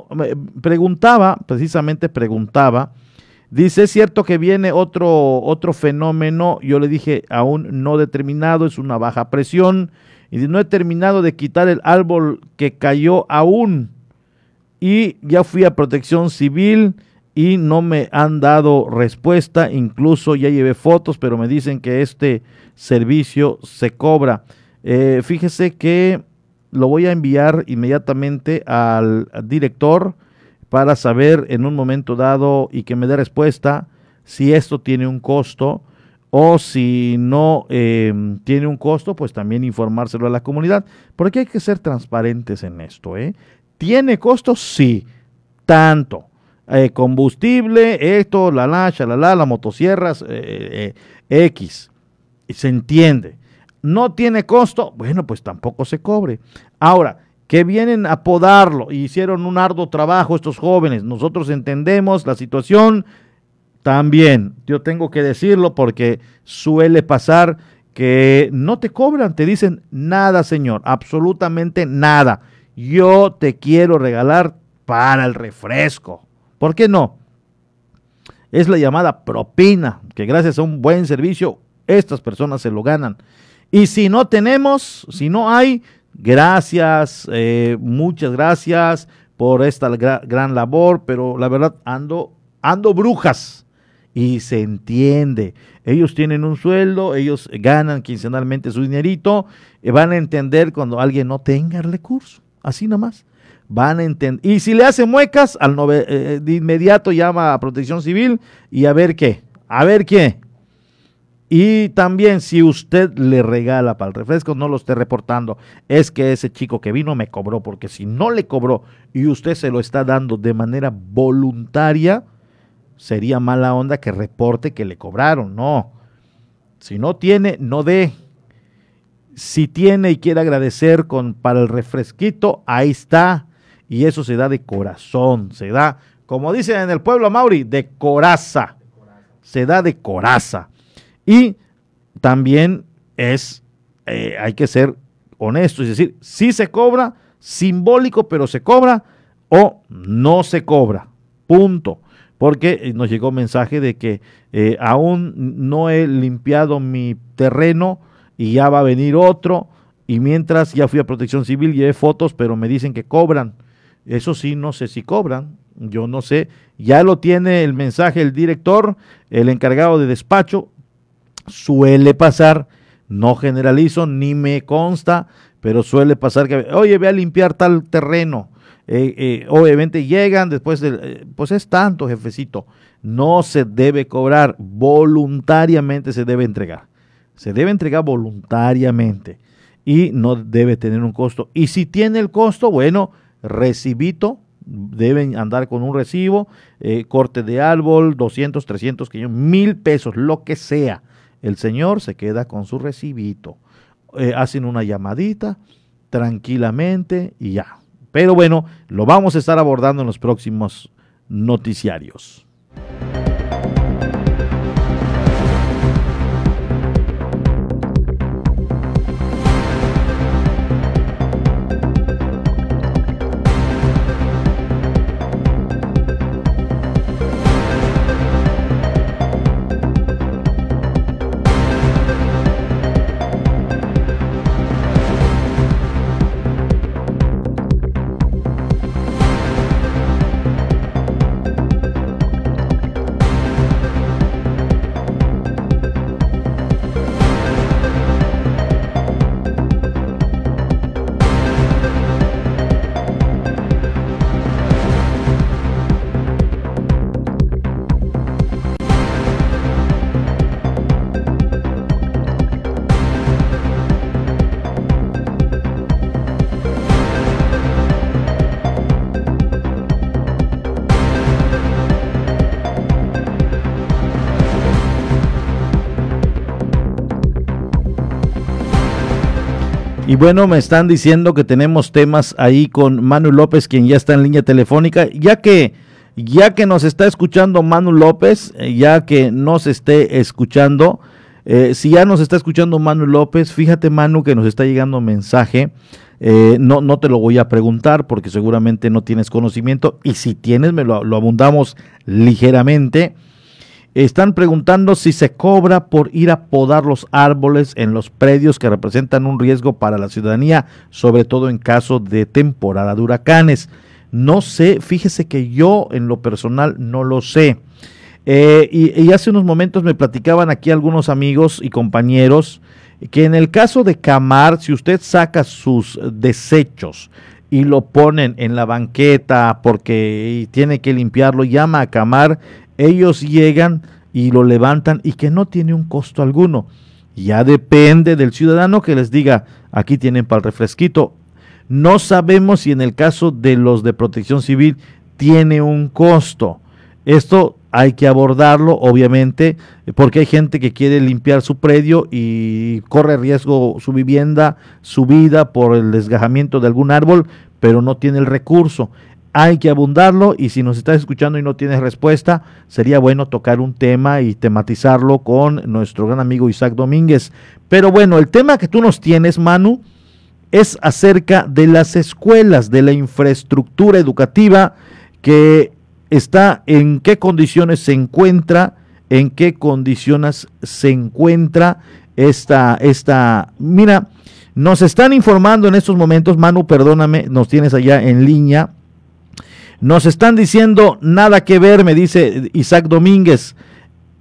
preguntaba, precisamente preguntaba, dice, es cierto que viene otro, otro fenómeno, yo le dije, aún no determinado, es una baja presión, y no he terminado de quitar el árbol que cayó aún, y ya fui a protección civil y no me han dado respuesta, incluso ya llevé fotos, pero me dicen que este servicio se cobra. Eh, fíjese que lo voy a enviar inmediatamente al, director para saber en un momento dado y que me dé respuesta si esto tiene un costo o si no em, tiene un costo, pues también informárselo a la comunidad, porque hay que ser transparentes en esto. ¿eh? ¿Tiene costo? Sí, tanto. Eh, combustible, esto, la la, la, la, la motosierras, eh, eh, X. Y se entiende no tiene costo, bueno, pues tampoco se cobre. Ahora, que vienen a podarlo hicieron un arduo trabajo estos jóvenes, nosotros entendemos la situación también. Yo tengo que decirlo porque suele pasar que no te cobran, te dicen nada, señor, absolutamente nada. Yo te quiero regalar para el refresco. ¿Por qué no? Es la llamada propina, que gracias a un buen servicio estas personas se lo ganan. Y si no tenemos, si no hay, gracias, eh, muchas gracias por esta gran labor, pero la verdad ando, ando brujas y se entiende. Ellos tienen un sueldo, ellos ganan quincenalmente su dinerito, y van a entender cuando alguien no tenga el recurso, así nomás. Van a entender. Y si le hace muecas, al eh, de inmediato llama a protección civil y a ver qué, a ver qué. Y también si usted le regala para el refresco, no lo esté reportando. Es que ese chico que vino me cobró, porque si no le cobró y usted se lo está dando de manera voluntaria, sería mala onda que reporte que le cobraron. No. Si no tiene, no dé. Si tiene y quiere agradecer con, para el refresquito, ahí está. Y eso se da de corazón, se da, como dicen en el pueblo Mauri, de coraza. Se da de coraza. Y también es, eh, hay que ser honesto, es decir, si se cobra, simbólico, pero se cobra o no se cobra. Punto. Porque eh, nos llegó mensaje de que eh, aún no he limpiado mi terreno y ya va a venir otro. Y mientras ya fui a protección civil, llevé fotos, pero me dicen que cobran. Eso sí, no sé si cobran. Yo no sé. Ya lo tiene el mensaje el director, el encargado de despacho suele pasar, no generalizo ni me consta, pero suele pasar que, oye, ve a limpiar tal terreno. Eh, eh, obviamente llegan después de, eh, pues es tanto, jefecito. No se debe cobrar, voluntariamente se debe entregar. Se debe entregar voluntariamente y no debe tener un costo. Y si tiene el costo, bueno, recibito, deben andar con un recibo, corte de árbol, 200, 300, mil pesos, lo que sea el señor se queda con su recibito. Eh, hacen una llamadita tranquilamente y ya. Pero bueno, lo vamos a estar abordando en los próximos noticiarios. Bueno, me están diciendo que tenemos temas ahí con Manu López, quien ya está en línea telefónica, ya que ya que nos está escuchando Manu López, eh, ya que nos esté escuchando, eh, si ya nos está escuchando Manu López, fíjate Manu que nos está llegando mensaje. Eh, no, no te lo voy a preguntar porque seguramente no tienes conocimiento y si tienes me lo, lo abundamos ligeramente. Están preguntando si se cobra por ir a podar los árboles en los predios que representan un riesgo para la ciudadanía, sobre todo en caso de temporada de huracanes. No sé, fíjese que yo en lo personal no lo sé. Eh, y, hace unos momentos me platicaban aquí algunos amigos y compañeros que en el caso de Camar, si usted saca sus desechos y lo ponen en la banqueta porque tiene que limpiarlo, llama a Camar, ellos llegan y lo levantan y que no tiene un costo alguno. Ya depende del ciudadano que les diga, aquí tienen para el refresquito. No sabemos si en el caso de los de protección civil tiene un costo. Esto hay que abordarlo, obviamente, porque hay gente que quiere limpiar su predio y corre riesgo su vivienda, su vida por el desgajamiento de algún árbol, pero no tiene el recurso. Hay que abundarlo y si nos estás escuchando y no tienes respuesta, sería bueno tocar un tema y tematizarlo con nuestro gran amigo Isaac Domínguez. Pero bueno, el tema que tú nos tienes, Manu, es acerca de las escuelas, de la infraestructura educativa que está en qué condiciones se encuentra, en qué condiciones se encuentra esta, esta, mira, nos están informando en estos momentos, Manu, perdóname, nos tienes allá en línea, nos están diciendo nada que ver, me dice Isaac Domínguez,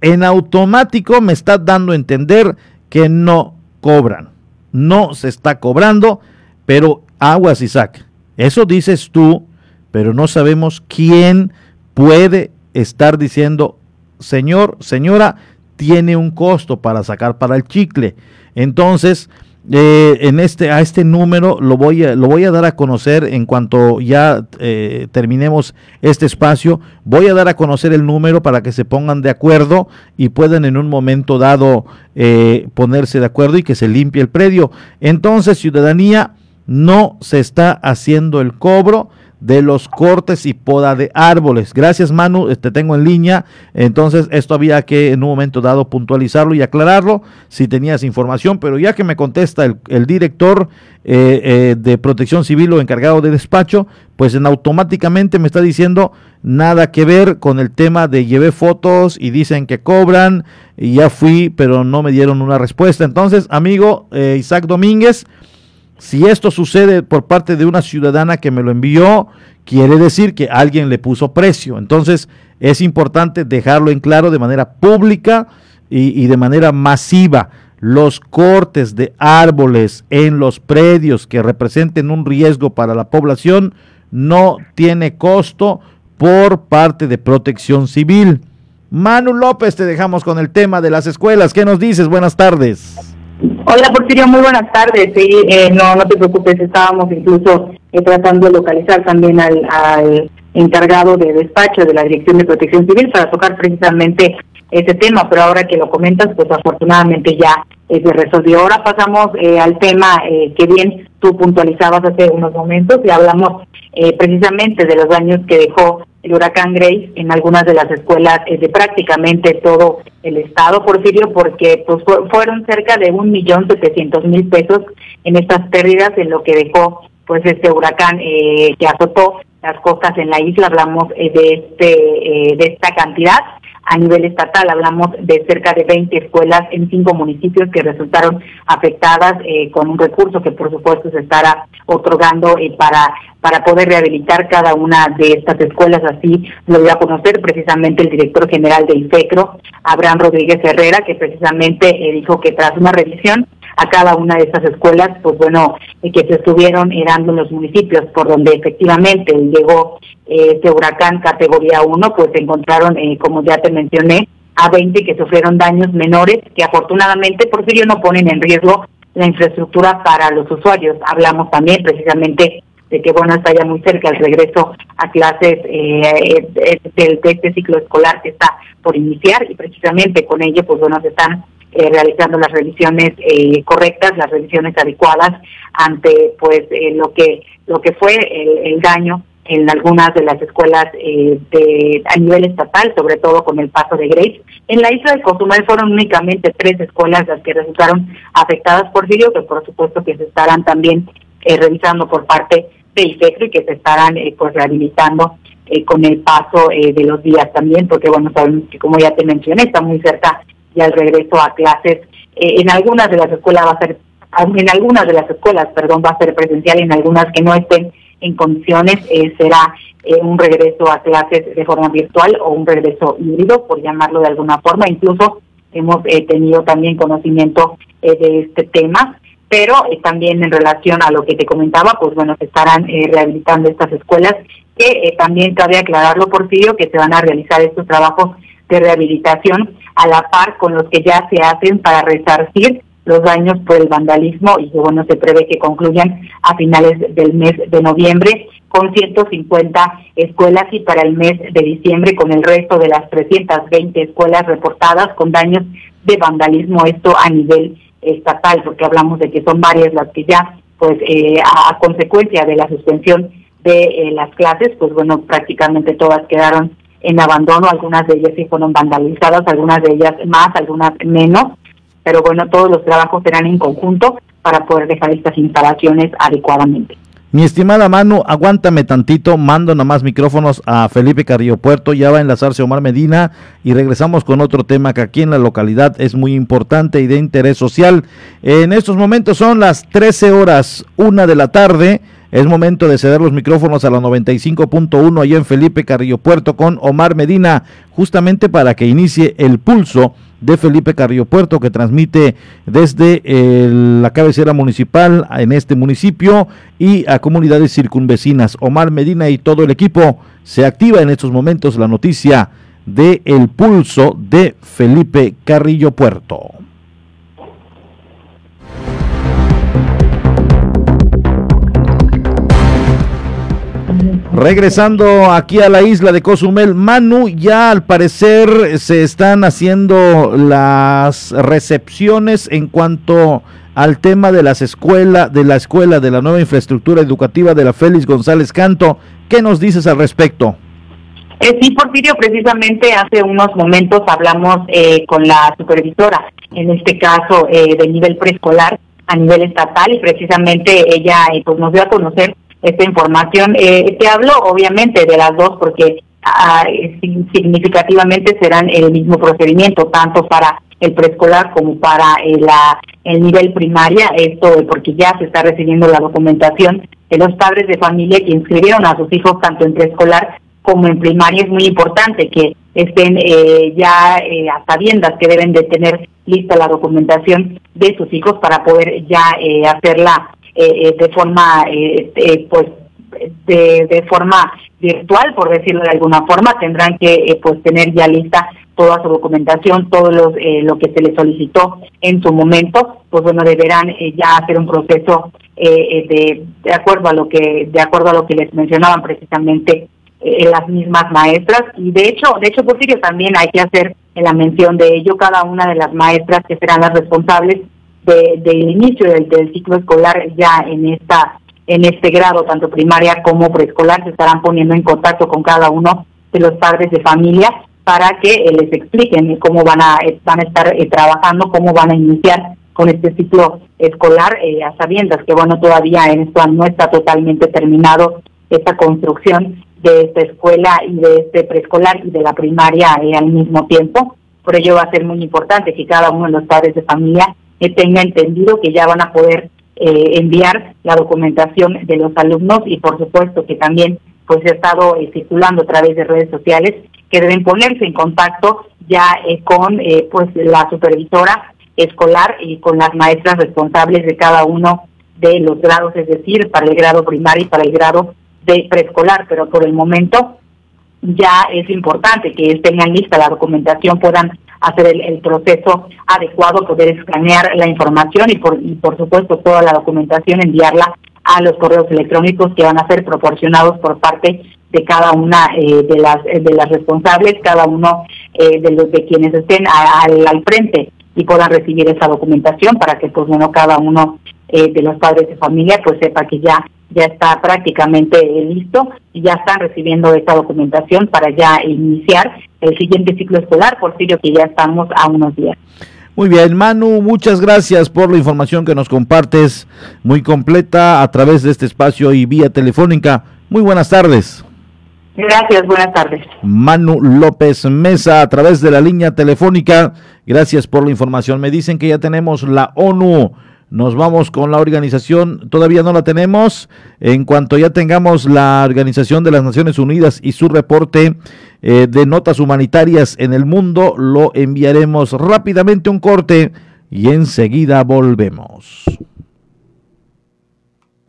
en automático me está dando a entender que no cobran, no se está cobrando, pero aguas Isaac, eso dices tú, pero no sabemos quién puede estar diciendo, señor, señora, tiene un costo para sacar para el chicle. Entonces, eh, en este, a este número lo voy a, lo voy a dar a conocer en cuanto ya eh, terminemos este espacio. Voy a dar a conocer el número para que se pongan de acuerdo y puedan en un momento dado eh, ponerse de acuerdo y que se limpie el predio. Entonces, ciudadanía, no se está haciendo el cobro de los cortes y poda de árboles. Gracias Manu, te este, tengo en línea. Entonces esto había que en un momento dado puntualizarlo y aclararlo si tenías información, pero ya que me contesta el, director eh, eh, de protección civil o encargado de despacho, pues en automáticamente me está diciendo nada que ver con el tema de llevé fotos y dicen que cobran y ya fui, pero no me dieron una respuesta. Entonces, amigo eh, Isaac Domínguez, si esto sucede por parte de una ciudadana que me lo envió, quiere decir que alguien le puso precio. Entonces es importante dejarlo en claro de manera pública y, de manera masiva. Los cortes de árboles en los predios que representen un riesgo para la población no tiene costo por parte de protección civil. Manu López, te dejamos con el tema de las escuelas. ¿Qué nos dices? Buenas tardes. Hola Porfirio, muy buenas tardes. Sí, eh, no, no te preocupes, estábamos incluso eh, tratando de localizar también al, al encargado de despacho de la Dirección de Protección Civil para tocar precisamente ese tema, pero ahora que lo comentas, pues afortunadamente ya eh, se resolvió. Ahora pasamos eh, al tema eh, que bien tú puntualizabas hace unos momentos y hablamos eh, precisamente de los daños que dejó el huracán Grace en algunas de las escuelas de prácticamente todo el estado, Porfirio, porque pues fueron cerca de un millón setecientos mil pesos en estas pérdidas en lo que dejó pues este huracán que azotó las costas en la isla. Hablamos de este de esta cantidad a nivel estatal. Hablamos de cerca de 20 escuelas en cinco municipios que resultaron afectadas eh, con un recurso que por supuesto se estará otorgando eh, para para poder rehabilitar cada una de estas escuelas. Así lo dio a conocer precisamente el director general de IFECRO, Abraham Rodríguez Herrera, que precisamente eh, dijo que tras una revisión a cada una de estas escuelas, pues bueno, que se estuvieron dando en los municipios por donde efectivamente llegó este huracán categoría 1, pues se encontraron, eh, como ya te mencioné, a 20 que sufrieron daños menores, que afortunadamente por ello no ponen en riesgo la infraestructura para los usuarios. Hablamos también precisamente de que bueno está ya muy cerca el regreso a clases eh, eh del, de este ciclo escolar que está por iniciar y precisamente con ello pues bueno se están eh, realizando las revisiones eh, correctas, las revisiones adecuadas ante pues lo que lo que fue el, el daño en algunas de las escuelas eh, de, a nivel estatal, sobre todo con el paso de Grace. En la isla de Cozumel fueron únicamente tres escuelas las que resultaron afectadas por Sirio, que por supuesto que se estarán también eh, revisando por parte de IFECRO y que se estarán eh, pues rehabilitando eh, con el paso de los días también, porque bueno, sabemos que como ya te mencioné, está muy cerca ya el regreso a clases. en algunas de las escuelas va a ser, en algunas de las escuelas, perdón, va a ser presencial, en algunas que no estén en condiciones será un regreso a clases de forma virtual o un regreso híbrido, por llamarlo de alguna forma. Incluso hemos tenido también conocimiento de este tema pero eh, también en relación a lo que te comentaba, pues bueno, se estarán eh, rehabilitando estas escuelas, que eh, también cabe aclararlo, Porfirio, que se van a realizar estos trabajos de rehabilitación a la par con los que ya se hacen para resarcir los daños por el vandalismo y que bueno, se prevé que concluyan a finales del mes de noviembre con 150 escuelas y para el mes de diciembre con el resto de las 320 escuelas reportadas con daños de vandalismo, esto a nivel estatal, porque hablamos de que son varias las que ya, pues eh, a, consecuencia de la suspensión de eh, las clases, pues bueno, prácticamente todas quedaron en abandono, algunas de ellas sí fueron vandalizadas, algunas de ellas más, algunas menos, pero bueno, todos los trabajos serán en conjunto para poder dejar estas instalaciones adecuadamente. Mi estimada Manu, aguántame tantito, mando nada más micrófonos a Felipe Carrillo Puerto, ya va a enlazarse Omar Medina y regresamos con otro tema que aquí en la localidad es muy importante y de interés social. En estos momentos son las 13 horas, una de la tarde. Es momento de ceder los micrófonos a la 95.1 allá en Felipe Carrillo Puerto con Omar Medina, justamente para que inicie el pulso de Felipe Carrillo Puerto que transmite desde la cabecera municipal en este municipio y a comunidades circunvecinas. Omar Medina y todo el equipo se activa en estos momentos la noticia de el pulso de Felipe Carrillo Puerto. Regresando aquí a la isla de Cozumel, Manu, ya al parecer se están haciendo las recepciones en cuanto al tema de las escuelas, de la escuela, de la nueva infraestructura educativa de la Félix González Canto. ¿Qué nos dices al respecto? Eh, sí, Porfirio, precisamente hace unos momentos hablamos eh, con la supervisora, en este caso eh, de nivel preescolar a nivel estatal, y precisamente ella eh, pues nos dio a conocer esta información. Eh, te hablo obviamente de las dos porque ah, significativamente serán el mismo procedimiento, tanto para el preescolar como para eh, la, el nivel primaria, esto porque ya se está recibiendo la documentación de los padres de familia que inscribieron a sus hijos tanto en preescolar como en primaria. Es muy importante que estén eh, ya eh, a sabiendas que deben de tener lista la documentación de sus hijos para poder ya eh, hacerla eh, eh, de forma, eh, eh, pues, de, de forma virtual, por decirlo de alguna forma, tendrán que pues tener ya lista toda su documentación, todo lo, lo que se les solicitó en su momento, pues bueno, deberán ya hacer un proceso de, de acuerdo a lo que, de acuerdo a lo que les mencionaban precisamente las mismas maestras. Y de hecho, de hecho, Porfirio, también hay que hacer la mención de ello, cada una de las maestras que serán las responsables del inicio del, del, ciclo escolar ya en esta en este grado tanto primaria como preescolar se estarán poniendo en contacto con cada uno de los padres de familia para que eh, les expliquen cómo van a eh, van a estar eh, trabajando cómo van a iniciar con este ciclo escolar a sabiendas que bueno todavía en esto no está totalmente terminado esta construcción de esta escuela y de este preescolar y de la primaria al mismo tiempo. Por ello va a ser muy importante que cada uno de los padres de familia tenga entendido que ya van a poder eh, enviar la documentación de los alumnos y por supuesto que también pues ha estado eh, circulando a través de redes sociales que deben ponerse en contacto ya eh, con pues la supervisora escolar y con las maestras responsables de cada uno de los grados, es decir, para el grado primario y para el grado de preescolar, pero por el momento ya es importante que tengan lista la documentación, puedan hacer el, proceso adecuado, poder escanear la información y por, y por supuesto toda la documentación enviarla a los correos electrónicos que van a ser proporcionados por parte de cada una eh, de las de las responsables, cada uno eh, de los de quienes estén al, al frente y puedan recibir esa documentación para que pues bueno cada uno eh, de los padres de familia pues sepa que ya ya está prácticamente listo y ya están recibiendo esta documentación para ya iniciar el siguiente ciclo escolar, por Porfirio, que ya estamos a unos días. Muy bien, Manu, muchas gracias por la información que nos compartes, muy completa a través de este espacio y vía telefónica. Muy buenas tardes. Gracias, buenas tardes. Manu López Mesa a través de la línea telefónica. Gracias por la información. Me dicen que ya tenemos la ONU nos vamos con la organización, todavía no la tenemos. En cuanto ya tengamos la Organización de las Naciones Unidas y su reporte eh, de notas humanitarias en el mundo, lo enviaremos rápidamente un corte y enseguida volvemos.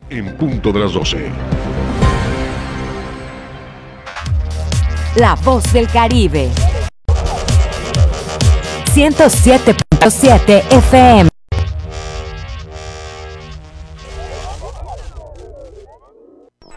En punto de las 12. La voz del Caribe. 107.7 FM.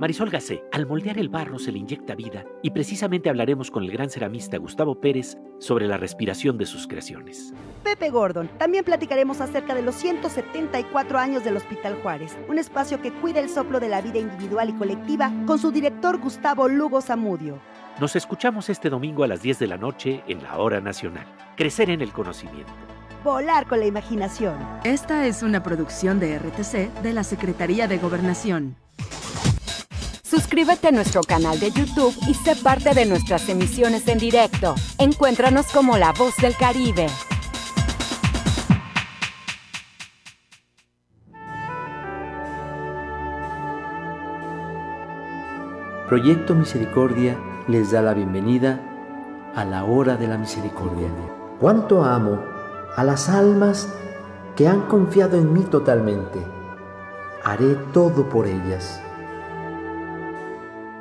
Marisol Gacé, al moldear el barro se le inyecta vida y precisamente hablaremos con el gran ceramista Gustavo Pérez sobre la respiración de sus creaciones. Pepe Gordon, también platicaremos acerca de los 174 años del Hospital Juárez, un espacio que cuida el soplo de la vida individual y colectiva con su director Gustavo Lugo Zamudio. Nos escuchamos este domingo a las 10 de la noche en la Hora Nacional. Crecer en el conocimiento. Volar con la imaginación. Esta es una producción de RTC de la Secretaría de Gobernación. Suscríbete a nuestro canal de YouTube y sé parte de nuestras emisiones en directo. Encuéntranos como La Voz del Caribe. Proyecto Misericordia les da la bienvenida a la hora de la misericordia. Cuánto amo a las almas que han confiado en mí totalmente. Haré todo por ellas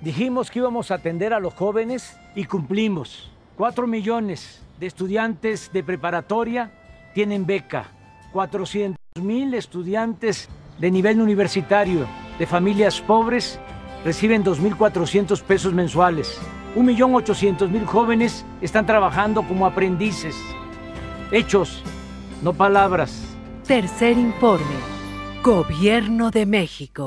Dijimos que íbamos a atender a los jóvenes y cumplimos. Cuatro millones de estudiantes de preparatoria tienen beca. 400 mil estudiantes de nivel universitario de familias pobres reciben 2.400 pesos mensuales. 1.800.000 jóvenes están trabajando como aprendices. Hechos, no palabras. Tercer informe. Gobierno de México.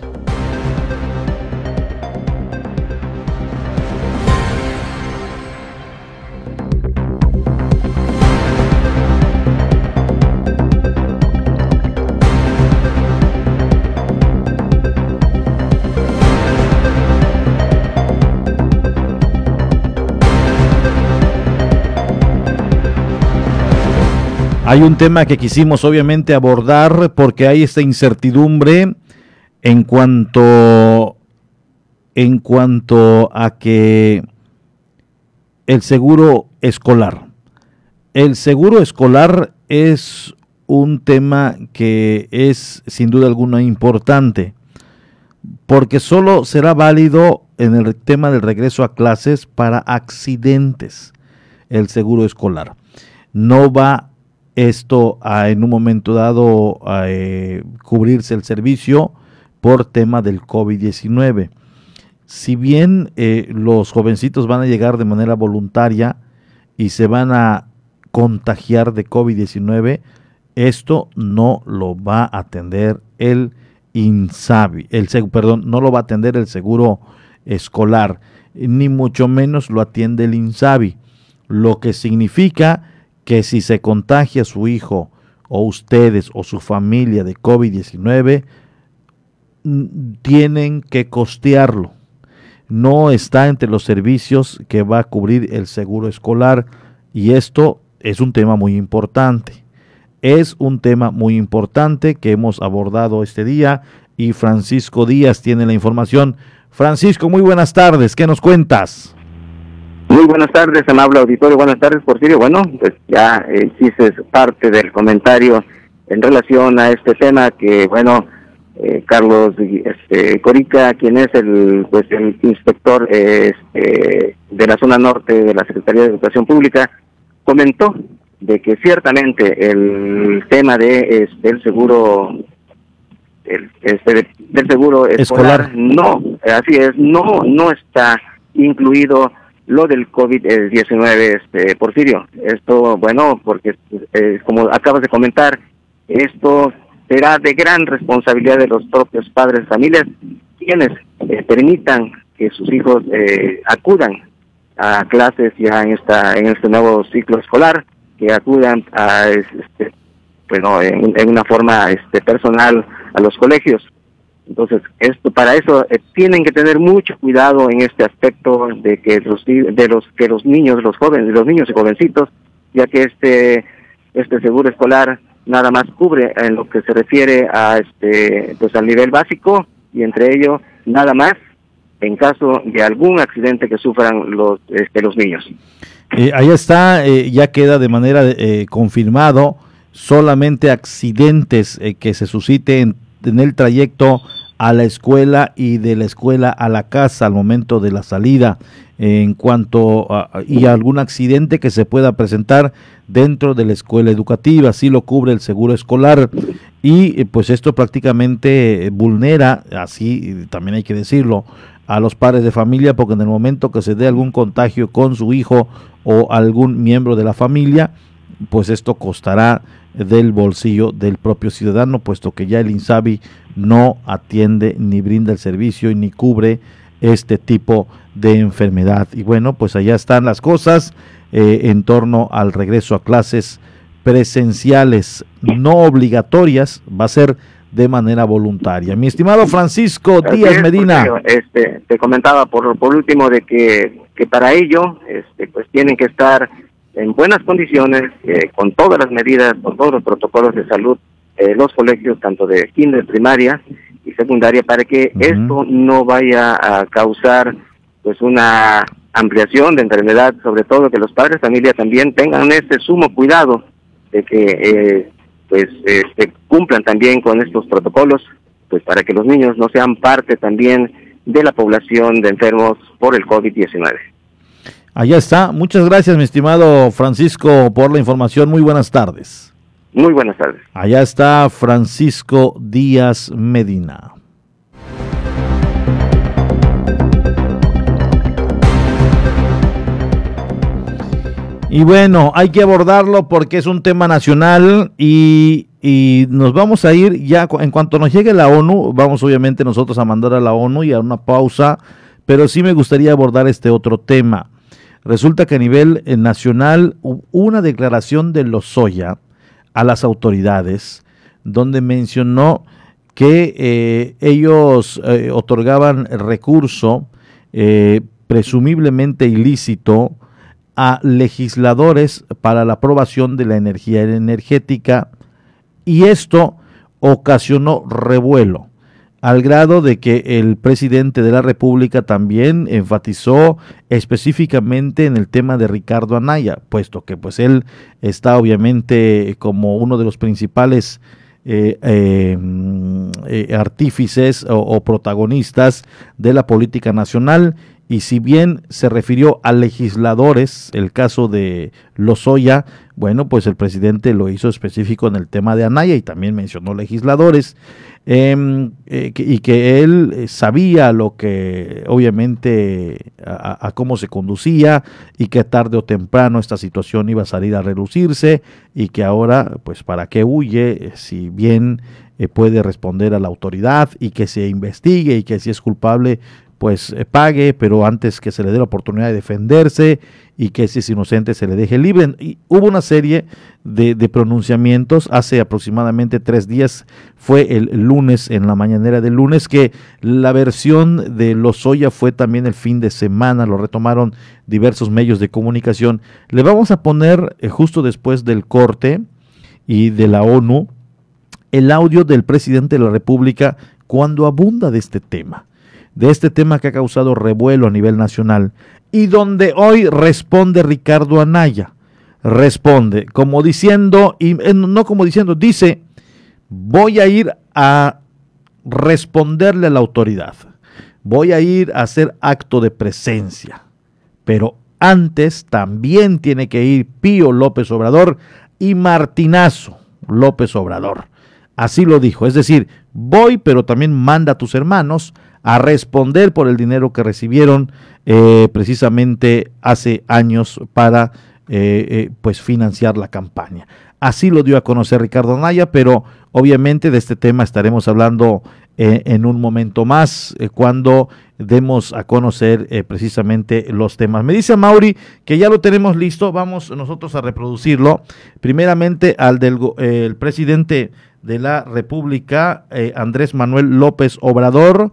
Hay un tema que quisimos obviamente abordar porque hay esta incertidumbre en cuanto en cuanto a que el seguro escolar el seguro escolar es un tema que es sin duda alguna importante, porque solo será válido en el tema del regreso a clases para accidentes el seguro escolar. No va esto a en un momento dado a eh, cubrirse el servicio por tema del COVID-19. Si bien eh, los jovencitos van a llegar de manera voluntaria y se van a contagiar de COVID-19, esto no lo va a atender el INSABI, el perdón, no lo va a atender el seguro escolar, ni mucho menos lo atiende el INSABI, lo que significa que si se contagia su hijo o ustedes o su familia de COVID-19, tienen que costearlo. No está entre los servicios que va a cubrir el seguro escolar y esto es un tema muy importante. Es un tema muy importante que hemos abordado este día y Francisco Díaz tiene la información. Francisco, muy buenas tardes. ¿Qué nos cuentas? Muy buenas tardes, amable auditorio. Buenas tardes, Porfirio. Bueno, pues ya eh, hiciste parte del comentario en relación a este tema que, bueno, eh, Carlos este, Corica, quien es el pues el inspector este, de la zona norte de la Secretaría de Educación Pública, comentó de que ciertamente el tema de este, el seguro el, este, del seguro escolar, no así es no no está incluido lo del COVID-19, este, Porfirio. Esto, bueno, porque eh, como acabas de comentar, esto será de gran responsabilidad de los propios padres, familias, quienes eh, permitan que sus hijos eh, acudan a clases ya en esta en este nuevo ciclo escolar, que acudan a este, bueno, en, en una forma este, personal a los colegios. Entonces, esto para eso eh, tienen que tener mucho cuidado en este aspecto de que los de los que los niños, los jóvenes, los niños y jovencitos, ya que este este seguro escolar nada más cubre en lo que se refiere a este pues al nivel básico y entre ello nada más en caso de algún accidente que sufran los este, los niños. Eh, ahí está, eh, ya queda de manera confirmado solamente accidentes que se susciten en el trayecto a la escuela y de la escuela a la casa al momento de la salida. En cuanto a, y algún accidente que se pueda presentar dentro de la escuela educativa, así lo cubre el seguro escolar. Y eh, pues esto prácticamente vulnera, así también hay que decirlo, a los padres de familia porque en el momento que se dé algún contagio con su hijo o algún miembro de la familia, pues esto costará del bolsillo del propio ciudadano, puesto que ya el INSABI no atiende ni brinda el servicio y ni cubre este tipo de enfermedad. Y bueno, pues allá están las cosas eh, en torno al regreso a clases presenciales no obligatorias, va a ser de manera voluntaria. Mi estimado Francisco Díaz Medina. Este, te comentaba por, por último de que, que para ello este, pues tienen que estar en buenas condiciones, eh, con todas las medidas, con todos los protocolos de salud, eh, los colegios, tanto de kinder, primaria y secundaria, para que esto no vaya a causar pues una ampliación de enfermedad, sobre todo que los padres de familia también tengan este sumo cuidado de que eh, pues este, cumplan también con estos protocolos, pues para que los niños no sean parte también de la población de enfermos por el COVID-19. Allá está. Muchas gracias, mi estimado Francisco, por la información. Muy buenas tardes. Muy buenas tardes. Allá está Francisco Díaz Medina. Y bueno, hay que abordarlo porque es un tema nacional y, nos vamos a ir ya, en cuanto nos llegue la ONU, vamos obviamente nosotros a mandar a la ONU y a una pausa, pero sí me gustaría abordar este otro tema. Resulta que a nivel eh, nacional una declaración de Lozoya a las autoridades donde mencionó que eh, ellos eh, otorgaban recurso presumiblemente ilícito a legisladores para la aprobación de la energía energética y esto ocasionó revuelo. Al grado de que el presidente de la República también enfatizó específicamente en el tema de Ricardo Anaya, puesto que pues él está obviamente como uno de los principales eh, eh, eh, artífices o, o protagonistas de la política nacional. Y si bien se refirió a legisladores, el caso de Lozoya, bueno, pues el presidente lo hizo específico en el tema de Anaya y también mencionó legisladores, em, eh, y que él eh, sabía lo que, obviamente, a, cómo se conducía y que tarde o temprano esta situación iba a salir a relucirse y que ahora, pues, ¿para qué huye? Si bien eh, puede responder a la autoridad y que se investigue y que si es culpable, pues eh, pague, pero antes que se le dé la oportunidad de defenderse y que si es inocente se le deje libre. Y hubo una serie de, pronunciamientos hace aproximadamente tres días, fue el lunes, en la mañanera del lunes, que la versión de Lozoya fue también el fin de semana, lo retomaron diversos medios de comunicación. Le vamos a poner eh, justo después del corte y de la ONU el audio del presidente de la República cuando abunda de este tema de este tema que ha causado revuelo a nivel nacional y donde hoy responde Ricardo Anaya. Responde como diciendo, y eh, no como diciendo, dice, voy a ir a responderle a la autoridad, voy a ir a hacer acto de presencia, pero antes también tiene que ir Pío López Obrador y Martinazo López Obrador. Así lo dijo, es decir, voy, pero también manda a tus hermanos a responder por el dinero que recibieron eh, precisamente hace años para eh, eh, pues financiar la campaña. Así lo dio a conocer Ricardo Anaya, pero obviamente de este tema estaremos hablando eh, en un momento más eh, cuando demos a conocer precisamente los temas. Me dice Mauri que ya lo tenemos listo, vamos nosotros a reproducirlo. Primeramente al del presidente de la República, Andrés Manuel López Obrador,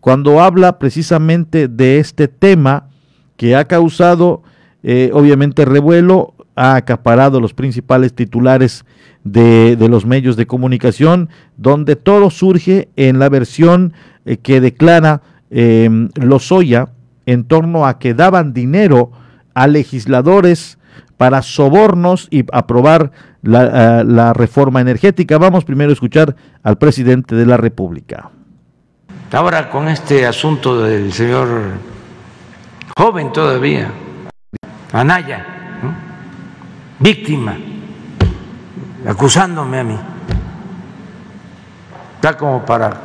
cuando habla precisamente de este tema que ha causado eh, obviamente revuelo, ha acaparado los principales titulares de, los medios de comunicación, donde todo surge en la versión eh, que declara eh, Lozoya en torno a que daban dinero a legisladores para sobornos y aprobar la, eh, la reforma energética. Vamos primero a escuchar al presidente de la República. Ahora con este asunto del señor joven todavía, Anaya, víctima, acusándome a mí, está como para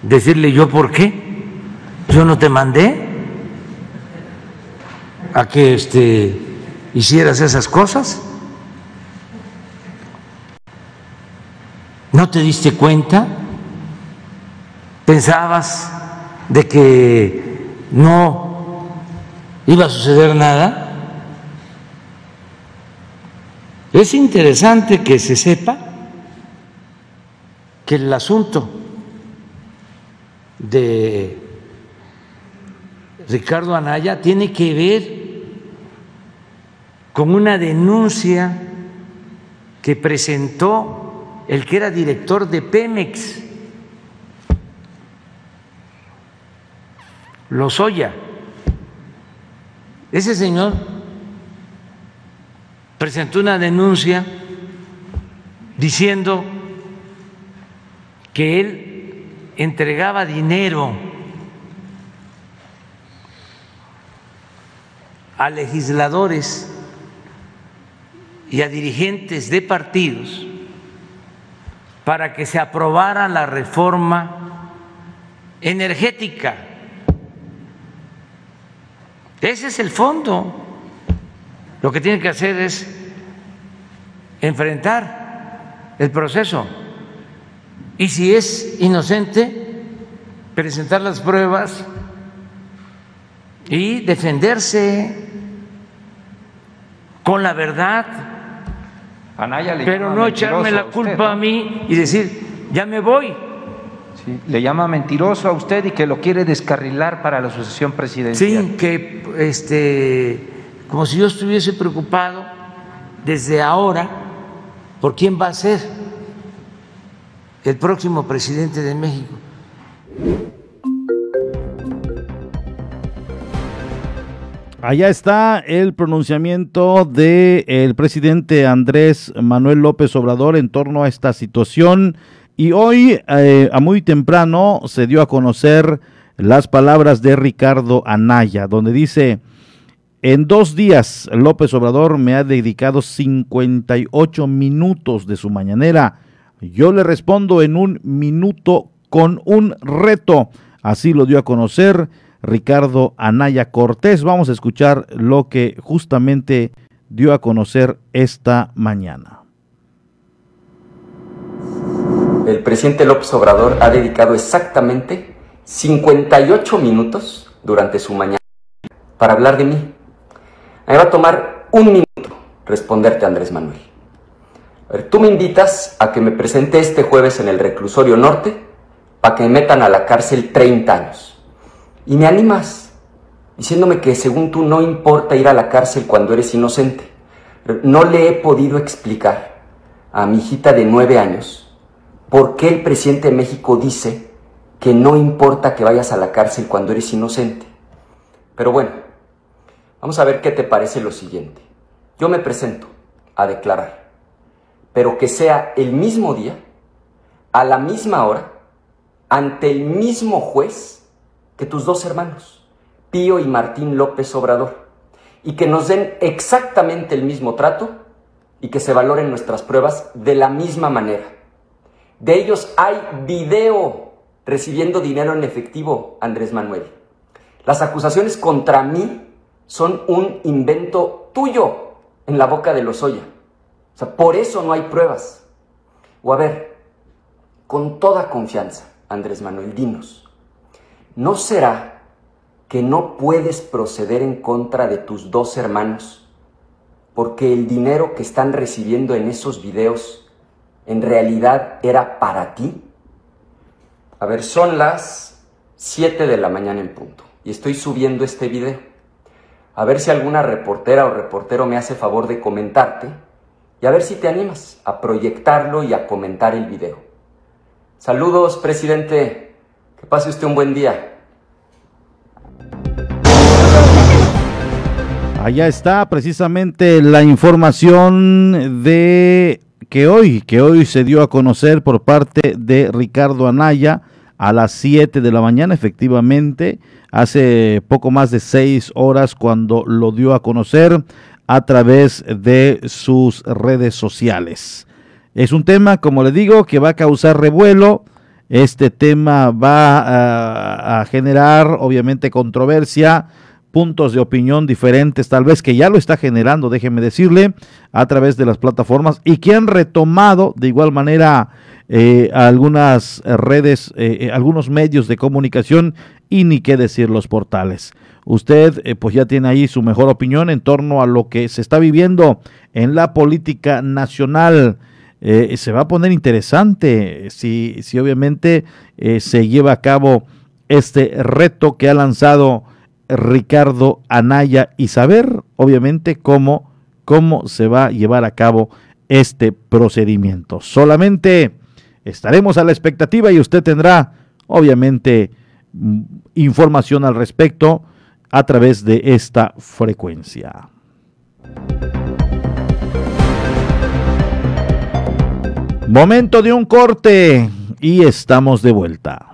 decirle yo por qué, yo no te mandé a que este, hicieras esas cosas, ¿no te diste cuenta? Pensabas de que no iba a suceder nada. Es interesante que se sepa que el asunto de Ricardo Anaya tiene que ver con una denuncia que presentó el que era director de Pemex. Lozoya. Ese señor presentó una denuncia diciendo que él entregaba dinero a legisladores y a dirigentes de partidos para que se aprobara la reforma energética. Ese es el fondo. Lo que tiene que hacer es enfrentar el proceso. Y si es inocente, presentar las pruebas y defenderse con la verdad. Anaya Pero no echarme la usted, culpa ¿no? a mí y decir, ya me voy. Sí, le llama mentiroso a usted y que lo quiere descarrilar para la sucesión presidencial. Sí, que este, como si yo estuviese preocupado desde ahora por quién va a ser el próximo presidente de México. Allá está el pronunciamiento del el presidente Andrés Manuel López Obrador en torno a esta situación. Y hoy, eh, a muy temprano, se dio a conocer las palabras de Ricardo Anaya, donde dice, en dos días López Obrador me ha dedicado 58 minutos de su mañanera. Yo le respondo en un minuto con un reto. Así lo dio a conocer Ricardo Anaya Cortés. Vamos a escuchar lo que justamente dio a conocer esta mañana. El presidente López Obrador ha dedicado exactamente 58 minutos durante su mañana para hablar de mí. Me va a tomar un minuto responderte, Andrés Manuel. A ver, tú me invitas a que me presente este jueves en el reclusorio norte para que me metan a la cárcel 30 años. Y me animas diciéndome que según tú no importa ir a la cárcel cuando eres inocente. No le he podido explicar a mi hijita de nueve años por qué el presidente de México dice que no importa que vayas a la cárcel cuando eres inocente. Pero bueno, vamos a ver qué te parece lo siguiente. Yo me presento a declarar, pero que sea el mismo día, a la misma hora, ante el mismo juez que tus dos hermanos, Pío y Martín López Obrador, y que nos den exactamente el mismo trato y que se valoren nuestras pruebas de la misma manera. De ellos hay video recibiendo dinero en efectivo, Andrés Manuel. Las acusaciones contra mí son un invento tuyo en la boca de los Oya. O sea, por eso no hay pruebas. O a ver, con toda confianza, Andrés Manuel, dinos. ¿no será que no puedes proceder en contra de tus dos hermanos porque el dinero que están recibiendo en esos videos en realidad era para ti? A ver, son las 7 de la mañana en punto y estoy subiendo este video. A ver si alguna reportera o reportero me hace favor de comentarte y a ver si te animas a proyectarlo y a comentar el video. Saludos, presidente. Que pase usted un buen día. Allá está precisamente la información de que hoy, que hoy se dio a conocer por parte de Ricardo Anaya a las 7 de la mañana, efectivamente, hace poco más de seis horas cuando lo dio a conocer a través de sus redes sociales. Es un tema, como le digo, que va a causar revuelo este tema va a, generar, obviamente, controversia, puntos de opinión diferentes, tal vez que ya lo está generando, déjeme decirle, a través de las plataformas y que han retomado de igual manera eh, algunas redes, eh, eh, algunos medios de comunicación y ni qué decir los portales. Usted pues ya tiene ahí su mejor opinión en torno a lo que se está viviendo en la política nacional. Se va a poner interesante si, si obviamente se lleva a cabo este reto que ha lanzado Ricardo Anaya y saber obviamente cómo, cómo se va a llevar a cabo este procedimiento. Solamente estaremos a la expectativa y usted tendrá obviamente mm, información al respecto a través de esta frecuencia. Momento de un corte y estamos de vuelta.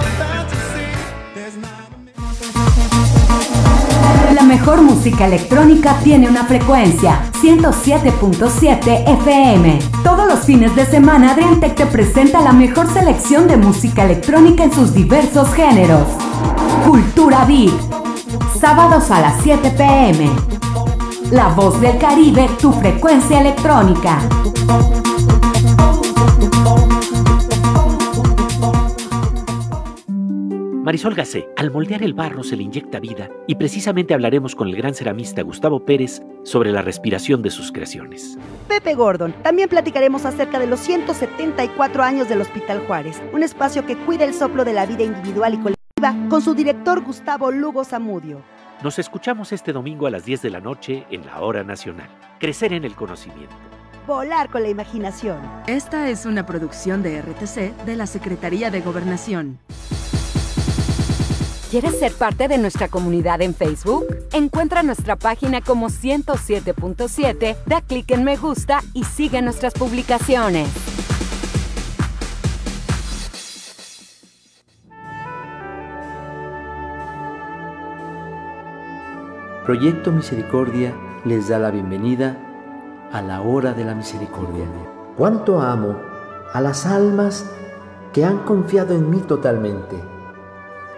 Mejor música electrónica tiene una frecuencia, 107.7 FM. Todos los fines de semana Adriantec te presenta la mejor selección de música electrónica en sus diversos géneros. Cultura Beat. Sábados a las 7 pm. La voz del Caribe, tu frecuencia electrónica. Marisol Gacé, al moldear el barro se le inyecta vida y precisamente hablaremos con el gran ceramista Gustavo Pérez sobre la respiración de sus creaciones. Pepe Gordon. También platicaremos acerca de los 174 años del Hospital Juárez, un espacio que cuida el soplo de la vida individual y colectiva con su director Gustavo Lugo Zamudio. Nos escuchamos este domingo a las 10 de la noche en la Hora Nacional. Crecer en el conocimiento. Volar con la imaginación. Esta es una producción de RTC de la Secretaría de Gobernación. ¿Quieres ser parte de nuestra comunidad en Facebook? Encuentra nuestra página como 107.7, da clic en me gusta y sigue nuestras publicaciones. Proyecto Misericordia les da la bienvenida a la hora de la misericordia. Cuánto amo a las almas que han confiado en mí totalmente.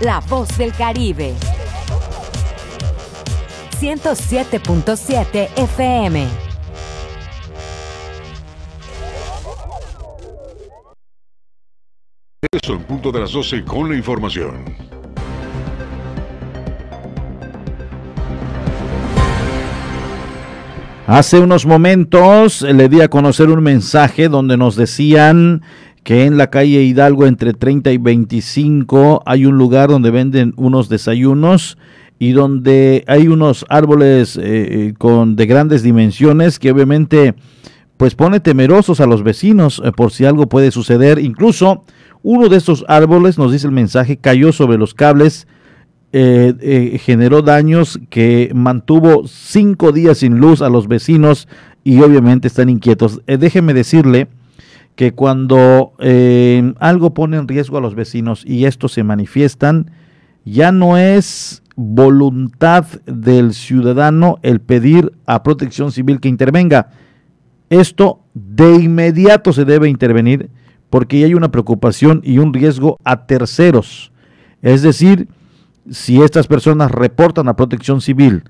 La voz del Caribe. 107.7 FM. Eso en punto de las 12 con la información. Hace unos momentos le di a conocer un mensaje donde nos decían que en la calle Hidalgo entre 30 y 25 hay un lugar donde venden unos desayunos y donde hay unos árboles eh, con de grandes dimensiones que obviamente pues pone temerosos a los vecinos eh, por si algo puede suceder. Incluso uno de estos árboles, nos dice el mensaje, cayó sobre los cables, eh, generó daños que mantuvo cinco días sin luz a los vecinos y obviamente están inquietos. déjeme decirle que cuando algo pone en riesgo a los vecinos y estos se manifiestan, ya no es voluntad del ciudadano el pedir a protección civil que intervenga. Esto de inmediato se debe intervenir porque hay una preocupación y un riesgo a terceros. Es decir, si estas personas reportan a protección civil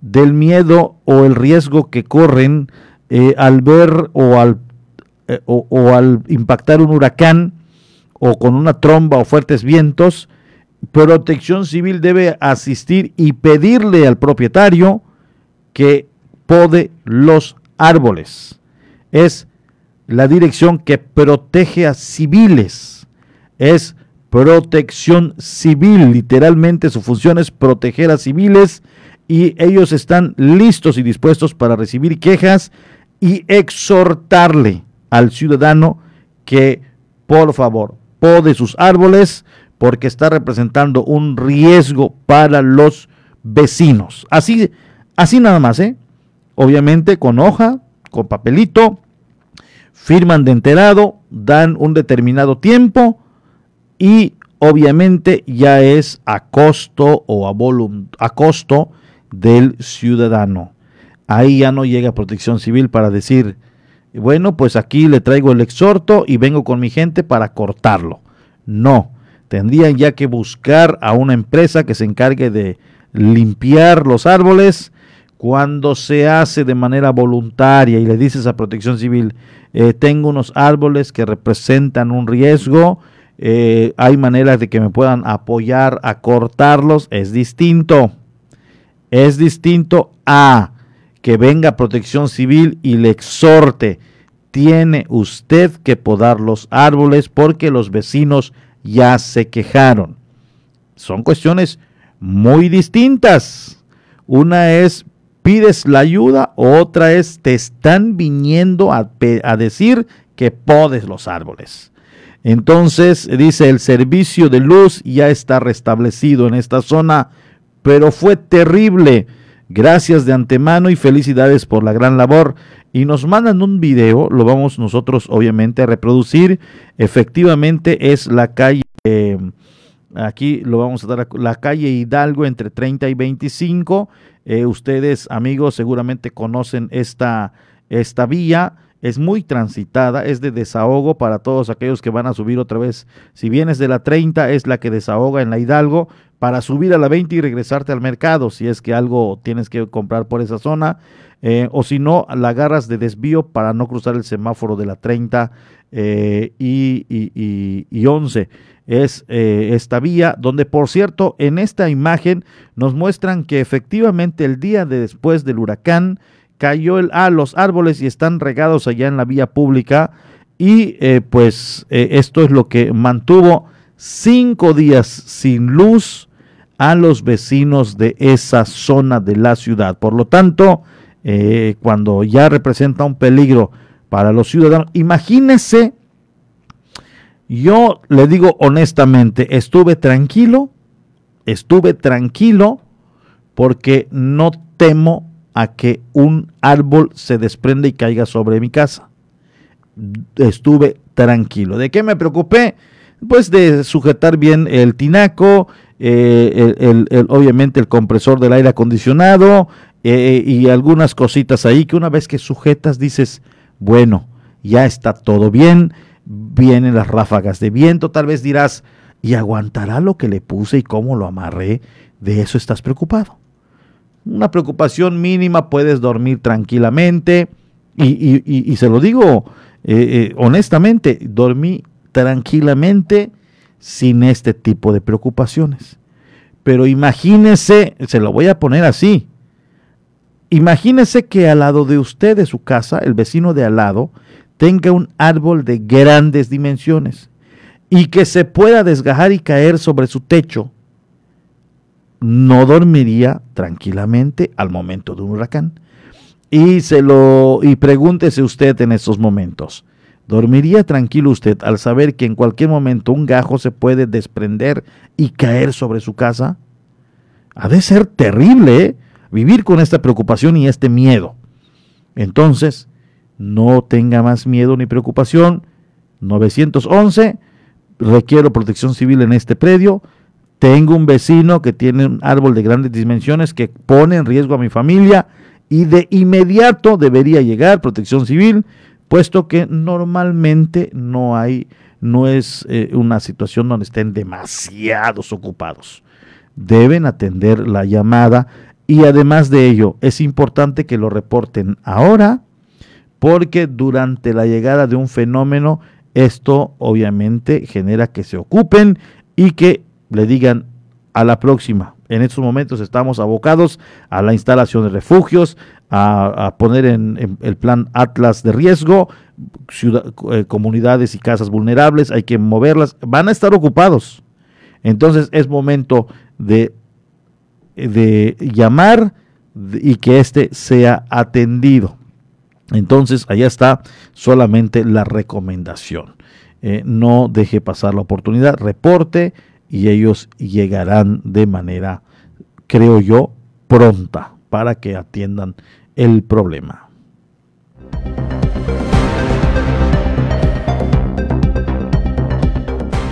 del miedo o el riesgo que corren eh, al ver o al, eh, o, o al impactar un huracán o con una tromba o fuertes vientos, Protección Civil debe asistir y pedirle al propietario que pode los árboles. Es la dirección que protege a civiles. Es protección civil. Literalmente su función es proteger a civiles y ellos están listos y dispuestos para recibir quejas y exhortarle al ciudadano que por favor pode sus árboles porque está representando un riesgo para los vecinos. Así, así nada más, ¿eh? Obviamente con hoja, con papelito, firman de enterado, dan un determinado tiempo y obviamente ya es a costo o a, a costo del ciudadano. Ahí ya no llega protección civil para decir, bueno, pues aquí le traigo el exhorto y vengo con mi gente para cortarlo. No, tendrían ya que buscar a una empresa que se encargue de limpiar los árboles cuando se hace de manera voluntaria y le dices a protección civil, eh, tengo unos árboles que representan un riesgo, eh, hay maneras de que me puedan apoyar a cortarlos, es distinto. Es distinto a que venga protección civil y le exhorte, tiene usted que podar los árboles porque los vecinos ya se quejaron. Son cuestiones muy distintas. Una es pides la ayuda, otra es te están viniendo a, a decir que podes los árboles. Entonces dice el servicio de luz ya está restablecido en esta zona, pero fue terrible Gracias de antemano y felicidades por la gran labor. Y nos mandan un video, lo vamos nosotros obviamente a reproducir. Efectivamente es la calle, eh, aquí lo vamos a dar, la calle Hidalgo entre 30 y 25. Eh, ustedes amigos seguramente conocen esta, esta vía es muy transitada, es de desahogo para todos aquellos que van a subir otra vez. Si vienes de la 30, es la que desahoga en la Hidalgo para subir a la 20 y regresarte al mercado, si es que algo tienes que comprar por esa zona, eh, o si no, la agarras de desvío para no cruzar el semáforo de la 30 eh, y, 11 es eh, esta vía, donde por cierto en esta imagen nos muestran que efectivamente el día de después del huracán cayó el, a los árboles y están regados allá en la vía pública y pues esto es lo que mantuvo cinco días sin luz a los vecinos de esa zona de la ciudad. Por lo tanto, eh, cuando ya representa un peligro para los ciudadanos, imagínese, yo le digo honestamente, estuve tranquilo, estuve tranquilo porque no temo a que un árbol se desprende y caiga sobre mi casa. Estuve tranquilo. ¿De qué me preocupé? Pues de sujetar bien el tinaco, eh, el, obviamente el compresor del aire acondicionado eh, y algunas cositas ahí que una vez que sujetas dices, bueno, ya está todo bien, vienen las ráfagas de viento, tal vez dirás, ¿y aguantará lo que le puse y cómo lo amarré? De eso estás preocupado una preocupación mínima, puedes dormir tranquilamente. Y, se lo digo eh, honestamente, dormí tranquilamente sin este tipo de preocupaciones. Pero imagínese, se lo voy a poner así, imagínese que al lado de usted, de su casa, el vecino de al lado, tenga un árbol de grandes dimensiones y que se pueda desgajar y caer sobre su techo no dormiría tranquilamente al momento de un huracán. Y se lo y pregúntese usted en estos momentos, ¿dormiría tranquilo usted al saber que en cualquier momento un gajo se puede desprender y caer sobre su casa? Ha de ser terrible ¿eh? vivir con esta preocupación y este miedo. Entonces, no tenga más miedo ni preocupación. 911, requiero protección civil en este predio tengo un vecino que tiene un árbol de grandes dimensiones que pone en riesgo a mi familia y de inmediato debería llegar protección civil, puesto que normalmente no hay, no es eh, una situación donde estén demasiados ocupados. Deben atender la llamada y además de ello es importante que lo reporten ahora porque durante la llegada de un fenómeno esto obviamente genera que se ocupen y que le digan a la próxima. En estos momentos estamos abocados a la instalación de refugios, a, poner en, el plan Atlas de riesgo, eh, comunidades y casas vulnerables, hay que moverlas, van a estar ocupados. Entonces es momento de, llamar y que éste sea atendido. Entonces, allá está solamente la recomendación. Eh, no deje pasar la oportunidad, reporte, y ellos llegarán de manera, creo yo, pronta para que atiendan el problema.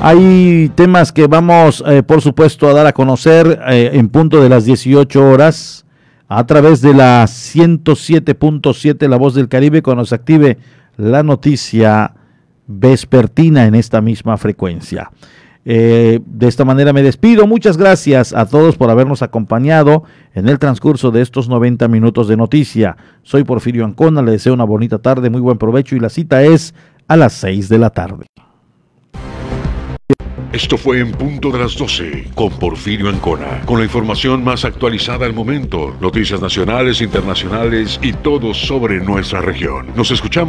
Hay temas que vamos, eh, por supuesto, a dar a conocer eh, en punto de las 18 horas a través de la 107.7 La Voz del Caribe cuando se active la noticia vespertina en esta misma frecuencia. Eh, de esta manera me despido. Muchas gracias a todos por habernos acompañado en el transcurso de estos 90 minutos de noticia. Soy Porfirio Ancona, le deseo una bonita tarde, muy buen provecho y la cita es a las 6 de la tarde. Esto fue en punto de las 12 con Porfirio Ancona, con la información más actualizada al momento, noticias nacionales, internacionales y todo sobre nuestra región. Nos escuchamos.